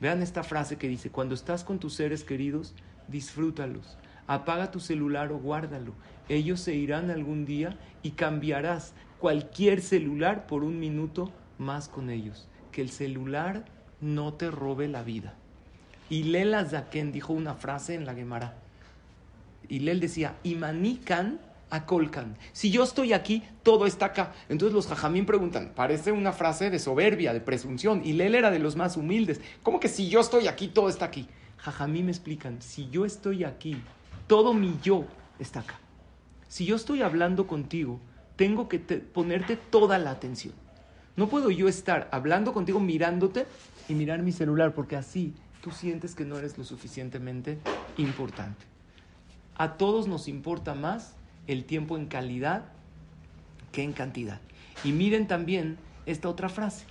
Speaker 1: Vean esta frase que dice, cuando estás con tus seres queridos, disfrútalos. Apaga tu celular o guárdalo. Ellos se irán algún día y cambiarás cualquier celular por un minuto más con ellos. Que el celular no te robe la vida. Y Lela Zaken dijo una frase en la Gemara. Y Lel decía, Imanikan acolcan. Si yo estoy aquí, todo está acá. Entonces los jajamín preguntan, parece una frase de soberbia, de presunción. Y Lel era de los más humildes. ¿Cómo que si yo estoy aquí, todo está aquí? Jajamín me explican, si yo estoy aquí, todo mi yo está acá. Si yo estoy hablando contigo, tengo que ponerte toda la atención. No puedo yo estar hablando contigo mirándote y mirar mi celular, porque así tú sientes que no eres lo suficientemente importante. A todos nos importa más el tiempo en calidad que en cantidad. Y miren también esta otra frase.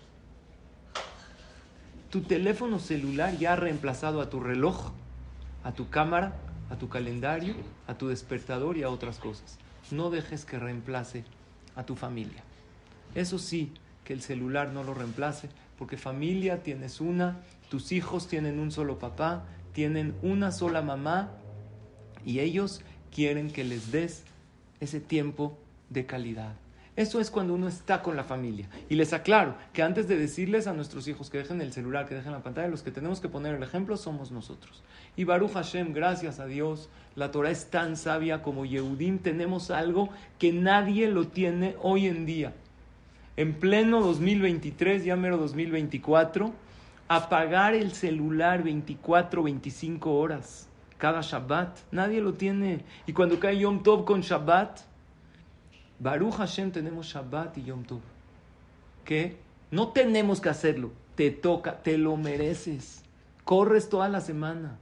Speaker 1: Tu teléfono celular ya ha reemplazado a tu reloj, a tu cámara, a tu calendario, a tu despertador y a otras cosas. No dejes que reemplace a tu familia. Eso sí, que el celular no lo reemplace, porque familia tienes una, tus hijos tienen un solo papá, tienen una sola mamá y ellos quieren que les des ese tiempo de calidad. Eso es cuando uno está con la familia. Y les aclaro que antes de decirles a nuestros hijos que dejen el celular, que dejen la pantalla, los que tenemos que poner el ejemplo somos nosotros. Y Baruch Hashem, gracias a Dios, la Torah es tan sabia como Yehudim, tenemos algo que nadie lo tiene hoy en día. En pleno 2023, ya mero 2024, apagar el celular 24, 25 horas cada Shabbat. Nadie lo tiene. Y cuando cae Yom Tov con Shabbat, Baruch Hashem tenemos Shabbat y Yom Tov. Que no tenemos que hacerlo. Te toca, te lo mereces. Corres toda la semana.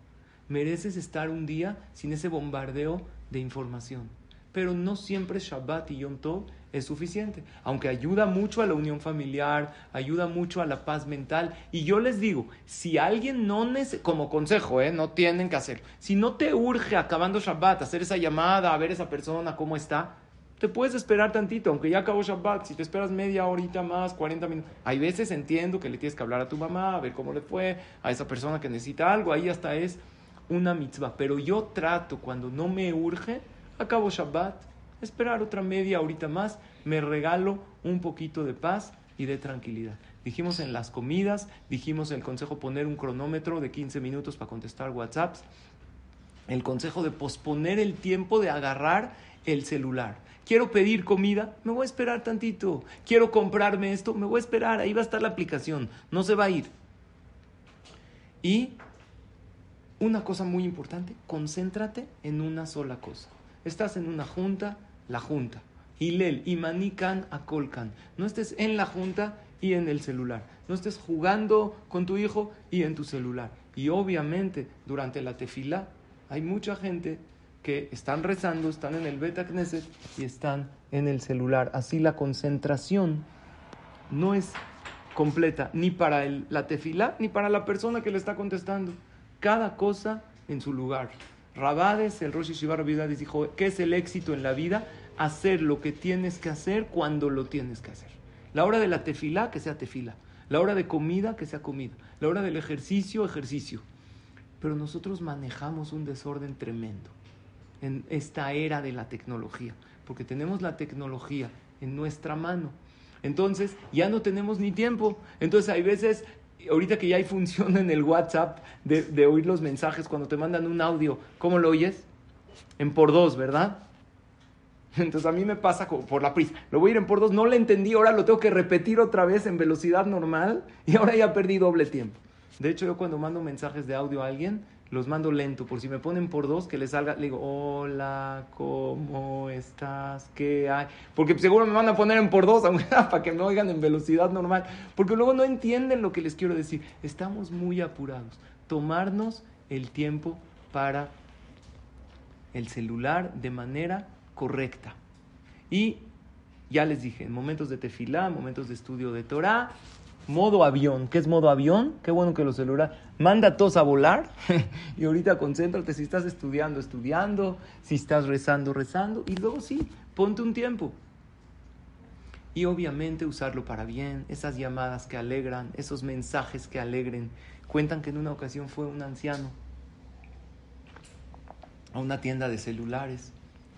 Speaker 1: Mereces estar un día sin ese bombardeo de información. Pero no siempre Shabbat y Yom Tov es suficiente. Aunque ayuda mucho a la unión familiar, ayuda mucho a la paz mental. Y yo les digo, si alguien no como consejo, ¿eh? no tienen que hacerlo. Si no te urge acabando Shabbat, hacer esa llamada, a ver esa persona, cómo está, te puedes esperar tantito, aunque ya acabó Shabbat, si te esperas media horita más, 40 minutos. Hay veces entiendo que le tienes que hablar a tu mamá, a ver cómo le fue, a esa persona que necesita algo, ahí hasta es una mitzvah. Pero yo trato, cuando no me urge, acabo Shabbat, esperar otra media horita más, me regalo un poquito de paz y de tranquilidad. Dijimos en las comidas, dijimos el consejo poner un cronómetro de 15 minutos para contestar WhatsApps, el consejo de posponer el tiempo de agarrar el celular. Quiero pedir comida, me voy a esperar tantito. Quiero comprarme esto, me voy a esperar. Ahí va a estar la aplicación, no se va a ir. Y una cosa muy importante, concéntrate en una sola cosa. Estás en una junta, la junta. Hilel, Imanikan, Akolkan. No estés en la junta y en el celular. No estés jugando con tu hijo y en tu celular. Y obviamente, durante la tefila, hay mucha gente que están rezando, están en el Beta Knesset y están en el celular. Así la concentración no es completa ni para la tefila ni para la persona que le está contestando. Cada cosa en su lugar. Rabades, el Rosh Yeshiva Rabidades dijo, ¿qué es el éxito en la vida? Hacer lo que tienes que hacer cuando lo tienes que hacer. La hora de la tefila, que sea tefila. La hora de comida, que sea comida. La hora del ejercicio, ejercicio. Pero nosotros manejamos un desorden tremendo en esta era de la tecnología, porque tenemos la tecnología en nuestra mano. Entonces ya no tenemos ni tiempo. Entonces hay veces, ahorita que ya hay función en el WhatsApp de, oír los mensajes cuando te mandan un audio, ¿cómo lo oyes? En por dos, ¿verdad? Entonces a mí me pasa por la prisa. Lo voy a ir en por dos, no le entendí, ahora lo tengo que repetir otra vez en velocidad normal y ahora ya perdí doble tiempo. De hecho, yo cuando mando mensajes de audio a alguien, los mando lento, por si me ponen por dos, que les salga, le digo, hola, ¿cómo estás? ¿Qué hay? Porque seguro me van a poner en por dos, aunque para que me oigan en velocidad normal, porque luego no entienden lo que les quiero decir. Estamos muy apurados. Tomarnos el tiempo para el celular de manera correcta. Y ya les dije, en momentos de tefilá, momentos de estudio de Torah, modo avión. ¿Qué es modo avión? Qué bueno que los celulares. Manda a todos a volar y ahorita concéntrate si estás estudiando, estudiando, si estás rezando, rezando y luego sí, ponte un tiempo. Y obviamente usarlo para bien, esas llamadas que alegran, esos mensajes que alegren. Cuentan que en una ocasión fue un anciano a una tienda de celulares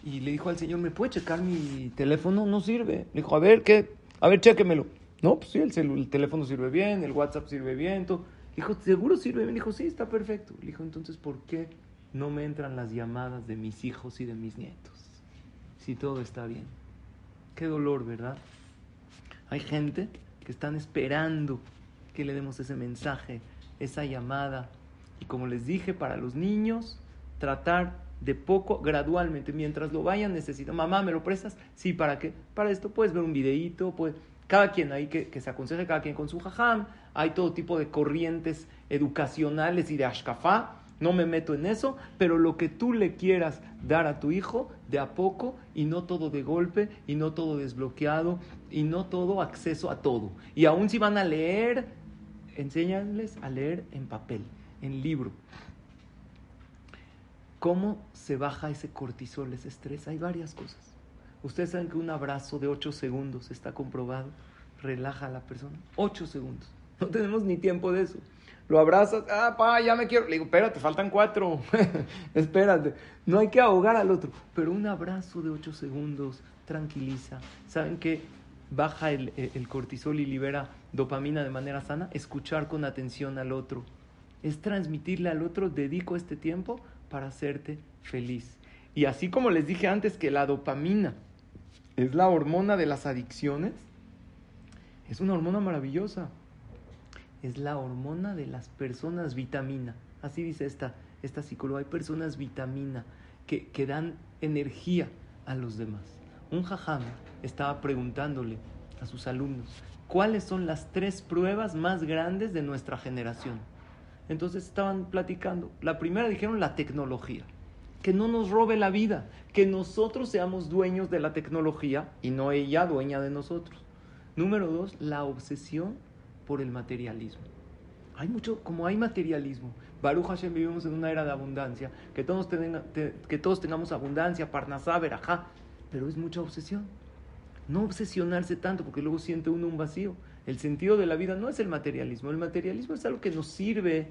Speaker 1: y le dijo al señor, ¿me puede checar mi teléfono? No sirve. Le dijo, a ver, ¿qué? A ver, chéquemelo. No, pues sí, el, teléfono sirve bien, el WhatsApp sirve bien. Todo. Dijo, ¿seguro sirve bien? Dijo, sí, está perfecto. Le dijo, entonces, ¿por qué no me entran las llamadas de mis hijos y de mis nietos? Si todo está bien. Qué dolor, ¿verdad? Hay gente que están esperando que le demos ese mensaje, esa llamada. Y como les dije, para los niños, tratar de poco, gradualmente, mientras lo vayan necesitando. Mamá, ¿me lo prestas? Sí, ¿para qué? Para esto puedes ver un videíto, puedes cada quien ahí que, se aconseje, cada quien con su jajam. Hay todo tipo de corrientes educacionales y de ashkafá. No me meto en eso, pero lo que tú le quieras dar a tu hijo de a poco y no todo de golpe y no todo desbloqueado y no todo acceso a todo. Y aún si van a leer, enséñales a leer en papel, en libro. ¿Cómo se baja ese cortisol, ese estrés? Hay varias cosas. Ustedes saben que un abrazo de 8 segundos está comprobado, relaja a la persona. 8 segundos. No tenemos ni tiempo de eso. Lo abrazas, ah, pa, ya me quiero. Le digo, espérate, faltan cuatro. espérate. No hay que ahogar al otro. Pero un abrazo de ocho segundos tranquiliza. ¿Saben qué? Baja el, el cortisol y libera dopamina de manera sana. Escuchar con atención al otro. Es transmitirle al otro, dedico este tiempo para hacerte feliz. Y así como les dije antes que la dopamina es la hormona de las adicciones, es una hormona maravillosa es la hormona de las personas vitamina. Así dice esta, esta psicóloga. Hay personas vitamina que, que dan energía a los demás. Un jajam estaba preguntándole a sus alumnos cuáles son las tres pruebas más grandes de nuestra generación. Entonces estaban platicando. La primera dijeron la tecnología. Que no nos robe la vida, que nosotros seamos dueños de la tecnología y no ella dueña de nosotros. Número dos, la obsesión por el materialismo. Hay mucho, como hay materialismo, Baruch Hashem vivimos en una era de abundancia, que todos, que todos tengamos abundancia, parnasá, verajá, pero es mucha obsesión. No obsesionarse tanto porque luego siente uno un vacío. El sentido de la vida no es el materialismo, el materialismo es algo que nos sirve,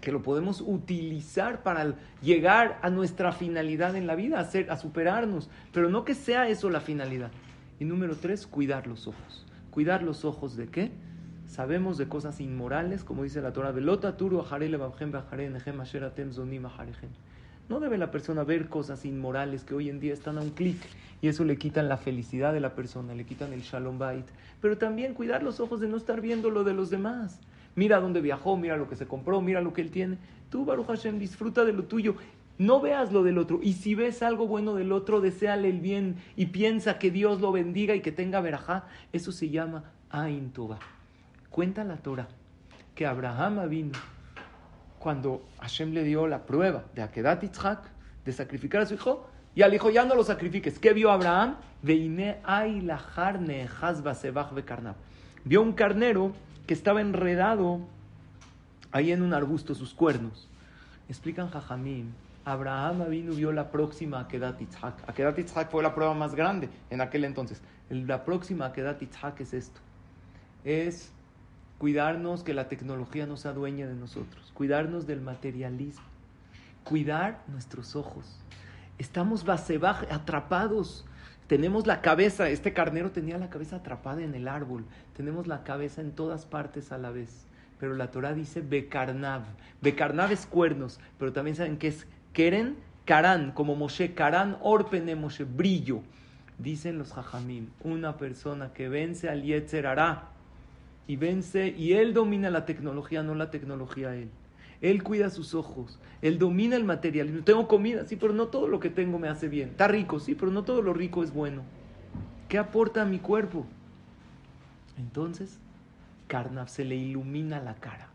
Speaker 1: que lo podemos utilizar para llegar a nuestra finalidad en la vida, a, a superarnos, pero no que sea eso la finalidad. Y número tres, cuidar los ojos. ¿Cuidar los ojos de qué? sabemos de cosas inmorales, como dice la Torah, no debe la persona ver cosas inmorales que hoy en día están a un clic y eso le quitan la felicidad de la persona, le quitan el shalom bait. Pero también cuidar los ojos de no estar viendo lo de los demás. Mira dónde viajó, mira lo que se compró, mira lo que él tiene. Tú, Baruch Hashem, disfruta de lo tuyo. No veas lo del otro. Y si ves algo bueno del otro, deséale el bien y piensa que Dios lo bendiga y que tenga verajá. Eso se llama Ain Cuenta la Torah que Abraham vino cuando Hashem le dio la prueba de Akedat Yitzhak, de sacrificar a su hijo, y al hijo ya no lo sacrifiques. ¿Qué vio Abraham? Vio un carnero que estaba enredado ahí en un arbusto, sus cuernos. Explican Jajamim, Abraham vino vio la próxima Akedat Yitzhak. Akedat Yitzhak fue la prueba más grande en aquel entonces. La próxima Akedat Yitzhak es esto. Es cuidarnos que la tecnología no sea dueña de nosotros, cuidarnos del materialismo, cuidar nuestros ojos. Estamos atrapados. Tenemos la cabeza, este carnero tenía la cabeza atrapada en el árbol, tenemos la cabeza en todas partes a la vez. Pero la Torah dice Bekarnav. Bekarnav es cuernos, pero también saben que es Keren, Karan, como Moshe, Karan, Orpene Moshe, brillo. Dicen los Jajamim, una persona que vence al Yetzer y vence, y él domina la tecnología, no la tecnología él. Él cuida sus ojos, él domina el materialismo. Tengo comida, sí, pero no todo lo que tengo me hace bien. Está rico, sí, pero no todo lo rico es bueno. ¿Qué aporta a mi cuerpo? Entonces, Karnaf se le ilumina la cara.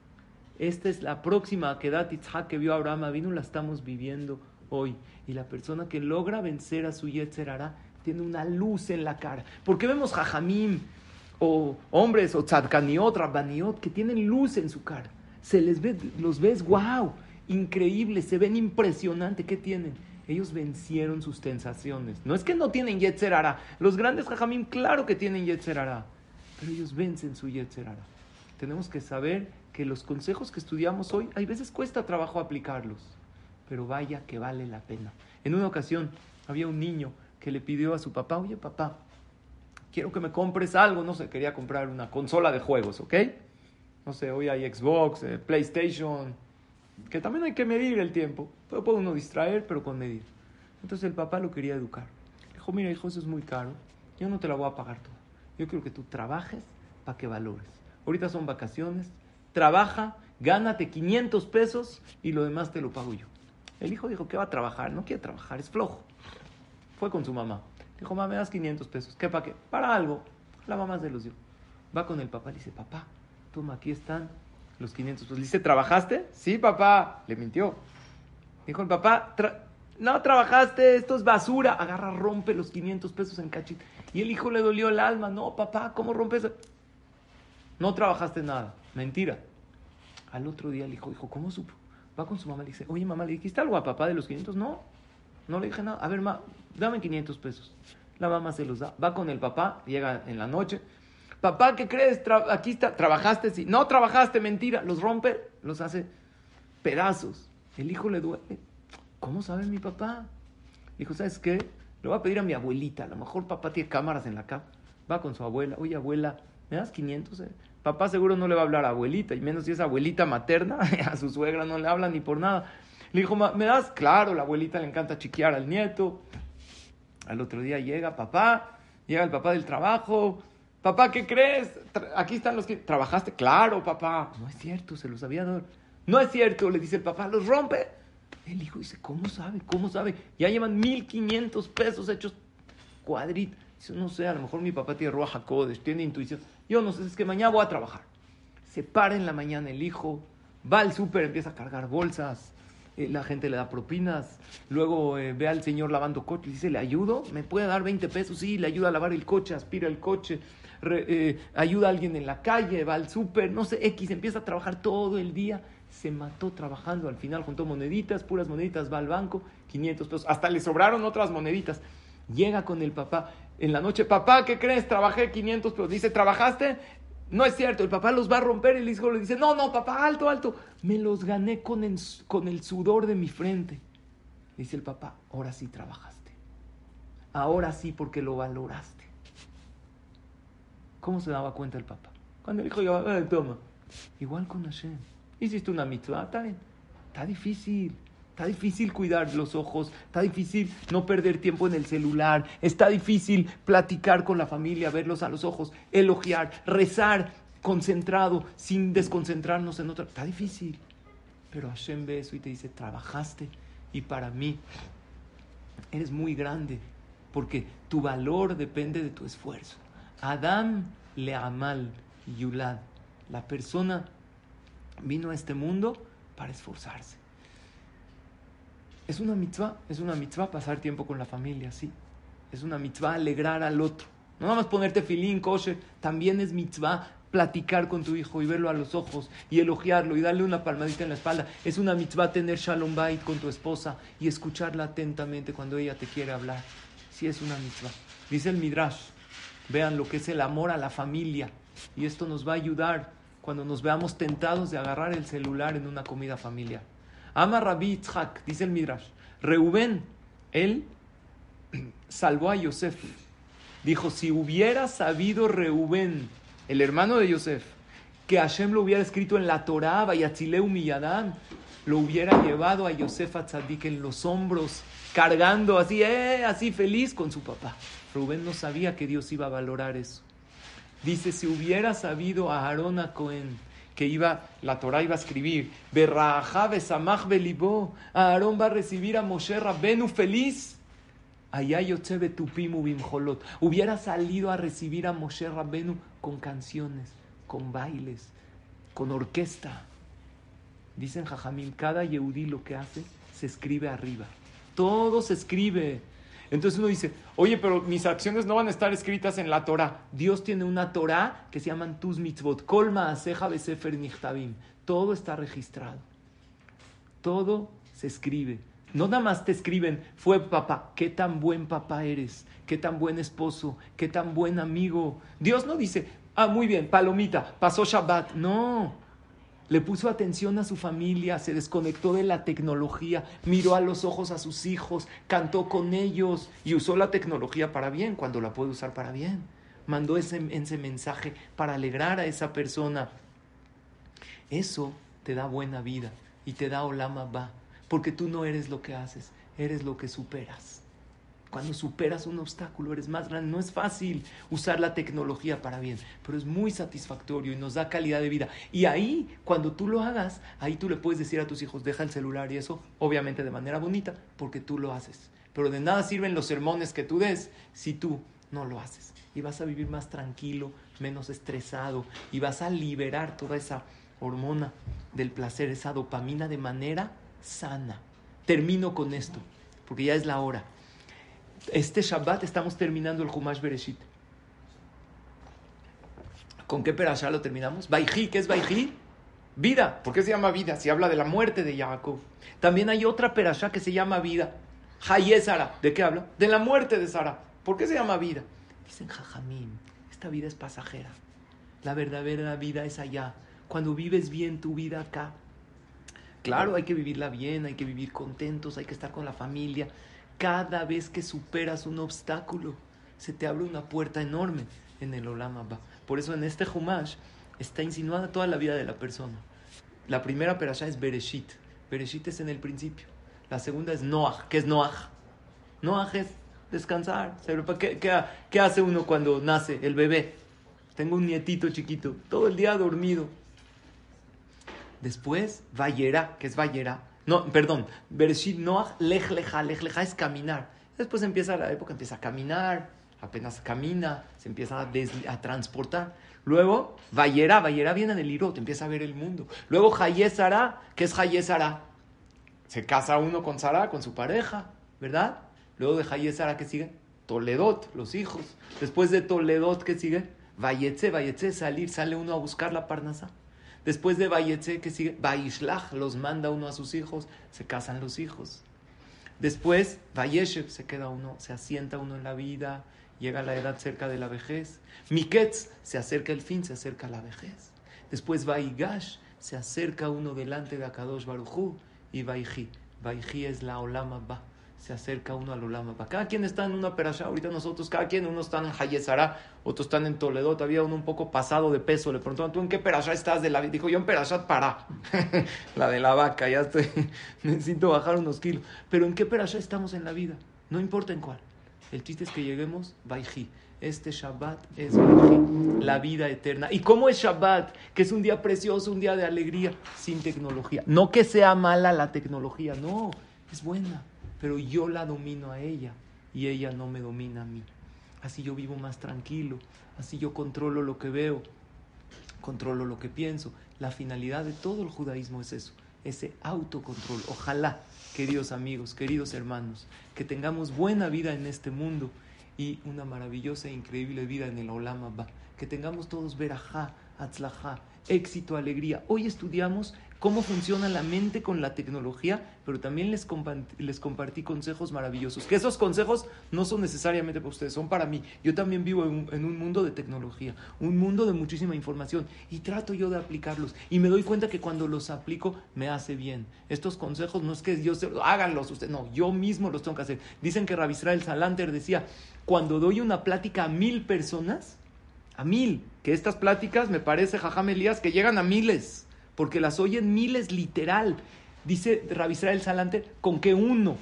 Speaker 1: Esta es la próxima Kedat Itzhak que vio Abraham vino, la estamos viviendo hoy. Y la persona que logra vencer a su Yetzer tiene una luz en la cara. ¿Por qué vemos Jajamim? O hombres o tzadkaniot, rabbaniot, que tienen luz en su cara. Se les ve, los ves, wow, increíble, se ven impresionante. ¿Qué tienen? Ellos vencieron sus sensaciones. No es que no tienen Yetzer Los grandes jajamim, claro que tienen Yetzer Pero ellos vencen su Yetzer Tenemos que saber que los consejos que estudiamos hoy, hay veces cuesta trabajo aplicarlos. Pero vaya que vale la pena. En una ocasión había un niño que le pidió a su papá, oye papá, quiero que me compres algo, no sé, quería comprar una consola de juegos, ¿ok? No sé, hoy hay Xbox, eh, PlayStation, que también hay que medir el tiempo. Puede uno distraer, pero con medir. Entonces el papá lo quería educar. Dijo, mira hijo, eso es muy caro, yo no te la voy a pagar todo. Yo quiero que tú trabajes para que valores. Ahorita son vacaciones, trabaja, gánate 500 pesos y lo demás te lo pago yo. El hijo dijo que va a trabajar, no quiere trabajar, es flojo. Fue con su mamá. Dijo, mamá, me das 500 pesos. ¿Qué para qué? Para algo. La mamá se los dio. Va con el papá, le dice, papá, toma, aquí están los 500 pesos. Le dice, ¿trabajaste? Sí, papá. Le mintió. Dijo el papá, no trabajaste, esto es basura. Agarra, rompe los 500 pesos en cachito. Y el hijo le dolió el alma. No, papá, ¿cómo rompes? No trabajaste nada. Mentira. Al otro día el hijo dijo, ¿cómo supo? Va con su mamá y le dice, oye, mamá, ¿le dijiste algo a papá de los 500? No, no le dije nada. A ver, ma, dame 500 pesos. La mamá se los da. Va con el papá, llega en la noche. Papá, ¿qué crees? aquí está, trabajaste, sí. No trabajaste, mentira. Los rompe, los hace pedazos. El hijo le duele. ¿Cómo sabe mi papá? Dijo, ¿sabes qué? Le voy a pedir a mi abuelita. A lo mejor papá tiene cámaras en la cama. Va con su abuela. Oye, abuela, ¿me das 500? Eh? Papá seguro no le va a hablar a abuelita, y menos si es abuelita materna, a su suegra no le habla ni por nada. Le dijo, ¿me das? Claro, la abuelita le encanta chiquear al nieto. Al otro día llega papá, llega el papá del trabajo. Papá, ¿qué crees? Aquí están los que... ¿Trabajaste? Claro, papá. No es cierto, se los había dado. No es cierto, le dice el papá, los rompe. El hijo dice, ¿cómo sabe? ¿Cómo sabe? Ya llevan 1500 pesos hechos cuadritos. Dice, no sé, a lo mejor mi papá tiene roja codes, tiene intuición. Yo no sé, es que mañana voy a trabajar. Se para en la mañana el hijo, va al súper, empieza a cargar bolsas, eh, la gente le da propinas, luego eh, ve al señor lavando coche dice, ¿le ayudo? ¿Me puede dar 20 pesos? Sí, le ayuda a lavar el coche, aspira el coche, eh, ayuda a alguien en la calle, va al súper, no sé, X, empieza a trabajar todo el día. Se mató trabajando, al final juntó moneditas, puras moneditas, va al banco, 500 pesos, hasta le sobraron otras moneditas. Llega con el papá en la noche, papá, ¿qué crees? Trabajé 500 pesos. Dice, ¿trabajaste? No es cierto, el papá los va a romper el hijo le dice, no, no, papá, alto, alto. Me los gané con el, sudor de mi frente. Dice el papá, ahora sí trabajaste. Ahora sí porque lo valoraste. ¿Cómo se daba cuenta el papá? Cuando el hijo llegaba, eh, toma. Igual con Hashem. Hiciste una mitzvah, está bien. Está difícil. Está difícil cuidar los ojos, está difícil no perder tiempo en el celular, está difícil platicar con la familia, verlos a los ojos, elogiar, rezar concentrado, sin desconcentrarnos en otra. Está difícil. Pero Hashem ve eso y te dice, trabajaste y para mí eres muy grande porque tu valor depende de tu esfuerzo. Adam le amal yulad. La persona vino a este mundo para esforzarse. Es una mitzvah, es una mitzvah pasar tiempo con la familia, sí. Es una mitzvah alegrar al otro. No nada más ponerte filín, kosher, también es mitzvah platicar con tu hijo y verlo a los ojos y elogiarlo y darle una palmadita en la espalda. Es una mitzvah tener shalom bait con tu esposa y escucharla atentamente cuando ella te quiere hablar. Sí es una mitzvah. Dice el Midrash, vean lo que es el amor a la familia y esto nos va a ayudar cuando nos veamos tentados de agarrar el celular en una comida familiar. Ama Rabbi Itzhak, dice el Midrash. Reubén, él salvó a Yosef. Dijo, si hubiera sabido Reubén, el hermano de Yosef, que Hashem lo hubiera escrito en la Torah, Vayatzileu Miyadam, lo hubiera llevado a Yosef Atzadik en los hombros, cargando así, eh, así feliz con su papá. Reubén no sabía que Dios iba a valorar eso. Dice, si hubiera sabido a Aarón a Cohen, que iba, la Torah iba a escribir, Belibó, Aarón va a recibir a Moshe Rabbenu feliz. Allá tupimu bimjolot. Hubiera salido a recibir a Moshe Rabbenu con canciones, con bailes, con orquesta. Dicen Jajamim, cada Yehudí lo que hace se escribe arriba. Todo se escribe. Entonces uno dice, oye, pero mis acciones no van a estar escritas en la Torah. Dios tiene una Torah que se llaman tus mitzvot. Kolma aseja besefer nichtabim. Todo está registrado. Todo se escribe. No nada más te escriben, fue papá, qué tan buen papá eres, qué tan buen esposo, qué tan buen amigo. Dios no dice, ah, muy bien, palomita, pasó Shabbat. No, le puso atención a su familia, se desconectó de la tecnología, miró a los ojos a sus hijos, cantó con ellos y usó la tecnología para bien cuando la puede usar para bien. Mandó ese, mensaje para alegrar a esa persona. Eso te da buena vida y te da olama va, porque tú no eres lo que haces, eres lo que superas. Cuando superas un obstáculo eres más grande. No es fácil usar la tecnología para bien, pero es muy satisfactorio y nos da calidad de vida. Y ahí, cuando tú lo hagas, ahí tú le puedes decir a tus hijos, deja el celular y eso, obviamente de manera bonita, porque tú lo haces. Pero de nada sirven los sermones que tú des si tú no lo haces. Y vas a vivir más tranquilo, menos estresado, y vas a liberar toda esa hormona del placer, esa dopamina de manera sana. Termino con esto, porque ya es la hora. Este Shabbat estamos terminando el Humash Bereshit. ¿Con qué perashá lo terminamos? Baiji, ¿qué es Baiji? Vida. ¿Por qué se llama vida? Si habla de la muerte de Jacob. También hay otra perashá que se llama vida. Sara. ¿De qué habla? De la muerte de Sara. ¿Por qué se llama vida? Dicen Jajamim, esta vida es pasajera. La verdadera vida es allá. Cuando vives bien tu vida acá. Claro, hay que vivirla bien, hay que vivir contentos, hay que estar con la familia. Cada vez que superas un obstáculo, se te abre una puerta enorme en el Olam. Por eso en este Humash está insinuada toda la vida de la persona. La primera perashá es Bereshit. Bereshit es en el principio. La segunda es Noach. ¿Qué es Noach? Noach es descansar. ¿Qué, qué, hace uno cuando nace el bebé? Tengo un nietito chiquito, todo el día dormido. Después, Vayera, que es Vayera. No, perdón, Bereshit Noach, Lech Leja, Lech Leja es caminar. Después empieza la época, empieza a caminar, apenas camina, se empieza a, transportar. Luego, Vayera, Vayera viene del Irot, empieza a ver el mundo. Luego, Hayesara, ¿qué es Hayesara? Se casa uno con Sara, con su pareja, ¿verdad? Luego de Hayesara, ¿qué sigue? Toledot, los hijos. Después de Toledot, ¿qué sigue? Vayetze, Vayetze, salir, sale uno a buscar la parnasa. Después de Vayetze, ¿qué sigue? Los manda uno a sus hijos, se casan los hijos. Después, Vayeshev, se queda uno, se asienta uno en la vida, llega la edad cerca de la vejez. Miketz, se acerca el fin, se acerca la vejez. Después Vaigash, se acerca uno delante de Akadosh Baruchu. Y Vaiji, Vaiji es la Olama Ba, se acerca uno al Olama Ba. Cada quien está en una perasha, ahorita nosotros, cada quien, unos están en Hayesara, otros están en Toledo, todavía uno un poco pasado de peso. Le preguntaron, ¿tú en qué perasha estás de la vida? Dijo, yo en perashat para, la de la vaca, ya estoy, necesito bajar unos kilos. Pero ¿en qué perasha estamos en la vida? No importa en cuál. El chiste es que lleguemos, Baiji. Este Shabbat es la vida eterna. ¿Y cómo es Shabbat? Que es un día precioso, un día de alegría, sin tecnología. No que sea mala la tecnología, no, es buena. Pero yo la domino a ella y ella no me domina a mí. Así yo vivo más tranquilo, así yo controlo lo que veo, controlo lo que pienso. La finalidad de todo el judaísmo es eso, ese autocontrol. Ojalá queridos amigos, queridos hermanos, que tengamos buena vida en este mundo y una maravillosa e increíble vida en el Olam Abba. Que tengamos todos verajá, atzlajá, éxito, alegría. Hoy estudiamos cómo funciona la mente con la tecnología, pero también les, les compartí consejos maravillosos. Que esos consejos no son necesariamente para ustedes, son para mí. Yo también vivo en un, mundo de tecnología, un mundo de muchísima información y trato yo de aplicarlos. Y me doy cuenta que cuando los aplico me hace bien. Estos consejos no es que yo se, háganlos ustedes, no, yo mismo los tengo que hacer. Dicen que Ravisrael Salanter decía, cuando doy una plática a mil personas, a mil, que estas pláticas me parece, Jajam Elías, que llegan a miles porque las oyen miles literal. Dice el Salante, con que uno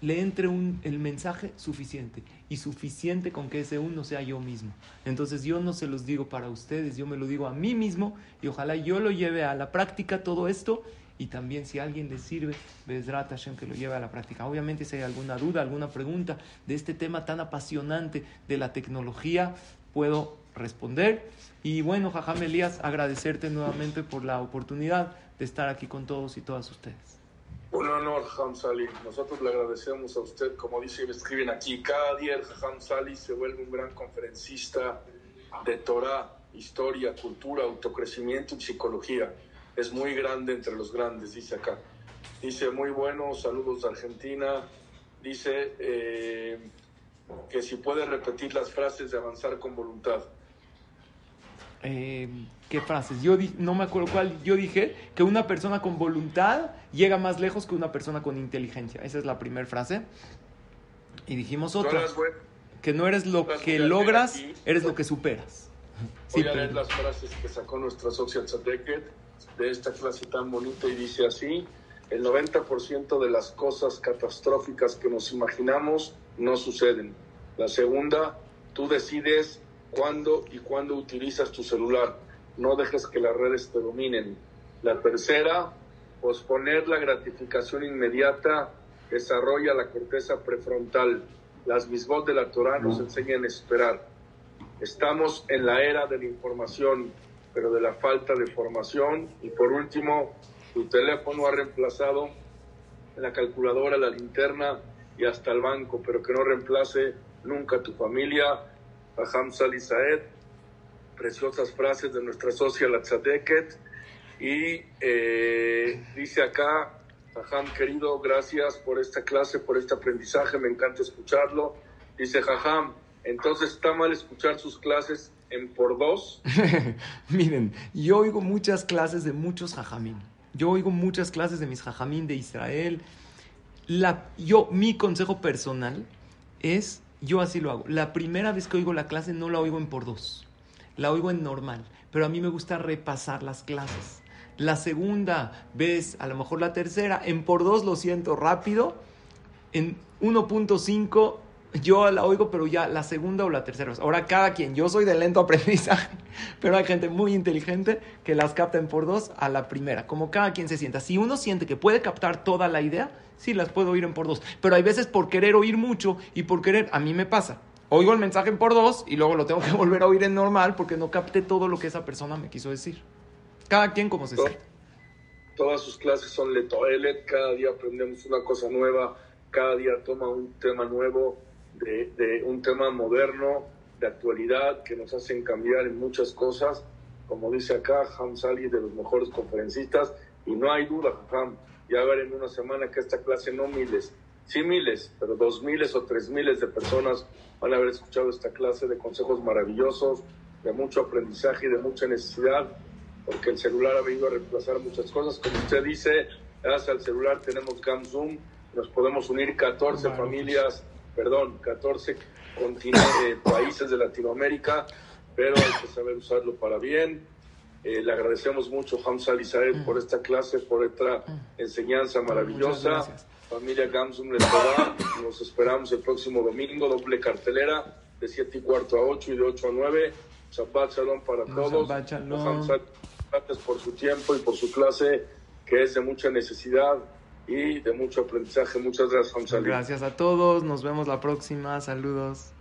Speaker 1: le entre un, el mensaje suficiente. Y suficiente con que ese uno sea yo mismo. Entonces yo no se los digo para ustedes, yo me lo digo a mí mismo y ojalá yo lo lleve a la práctica todo esto. Y también si a alguien le sirve, Bezrat Hashem que lo lleve a la práctica. Obviamente si hay alguna duda, alguna pregunta de este tema tan apasionante de la tecnología, puedo responder. Y bueno, Jajam Elías, agradecerte nuevamente por la oportunidad de estar aquí con todos y todas ustedes.
Speaker 3: Un honor, Jajam Sali. Nosotros le agradecemos a usted, como dice y escriben aquí, cada día el Jajam Sali se vuelve un gran conferencista de Torah, historia, cultura, autocrecimiento y psicología. Es muy grande entre los grandes, dice acá. Dice, muy bueno, saludos de Argentina. Dice eh, que si puede repetir las frases de avanzar con voluntad.
Speaker 1: Eh, ¿qué frases? Yo no me acuerdo cuál, yo dije que una persona con voluntad llega más lejos que una persona con inteligencia. Esa es la primera frase. Y dijimos otra, que no eres lo que logras, eres lo que superas.
Speaker 3: Voy a leer las frases que sacó nuestra socia Tzadeket de esta clase tan bonita y dice así, el 90% de las cosas catastróficas que nos imaginamos no suceden. La segunda, tú decides cuándo y cuándo utilizas tu celular. No dejes que las redes te dominen. La tercera, posponer la gratificación inmediata desarrolla la corteza prefrontal. Las mismos de la Torah nos enseñan a esperar. Estamos en la era de la información, pero de la falta de formación. Y por último, tu teléfono ha reemplazado la calculadora, la linterna y hasta el banco, pero que no reemplace nunca tu familia Raham Salisaed, preciosas frases de nuestra socia la Tzadeket. Y eh, dice acá, Raham querido, gracias por esta clase, por este aprendizaje, me encanta escucharlo. Dice Jajam, entonces está mal escuchar sus clases en por dos?
Speaker 1: Miren, yo oigo muchas clases de muchos jajamín. Yo oigo muchas clases de mis jajamín de Israel. Yo, mi consejo personal es, yo así lo hago. La primera vez que oigo la clase no la oigo en por dos. La oigo en normal. Pero a mí me gusta repasar las clases. La segunda vez, a lo mejor la tercera, en por dos lo siento rápido. En 1.5 yo la oigo, pero ya la segunda o la tercera vez. Ahora cada quien, yo soy de lento aprendizaje, pero hay gente muy inteligente que las capta en por dos a la primera, como cada quien se sienta. Si uno siente que puede captar toda la idea, sí las puedo oír en por dos, pero hay veces por querer oír mucho y por querer, a mí me pasa. Oigo el mensaje en por dos y luego lo tengo que volver a oír en normal porque no capté todo lo que esa persona me quiso decir. Cada quien como se siente.
Speaker 3: Todas sus clases son letoelet, cada día aprendemos una cosa nueva, cada día toma un tema nuevo de, un tema moderno, de actualidad, que nos hacen cambiar en muchas cosas. Como dice acá, Ham Sali, de los mejores conferencistas, y no hay duda, Ham, ya ver en una semana que esta clase no miles, sí miles, pero dos miles o tres miles de personas van a haber escuchado esta clase de consejos maravillosos, de mucho aprendizaje y de mucha necesidad, porque el celular ha venido a reemplazar muchas cosas. Como usted dice, gracias al celular tenemos Cam Zoom, nos podemos unir 14 familias perdón, 14 eh, países de Latinoamérica, pero hay que saber usarlo para bien. Eh, le agradecemos mucho Hamza Israel por esta clase, por esta enseñanza maravillosa. Familia Gamsum les Nos esperamos el próximo domingo, doble cartelera de 7 y cuarto a 8 y de 8 a 9. Shabbat Shalom para todos. Gracias por su tiempo y por su clase, que es de mucha necesidad y de mucho aprendizaje. Muchas gracias,
Speaker 1: Gracias a todos. Nos vemos la próxima. Saludos.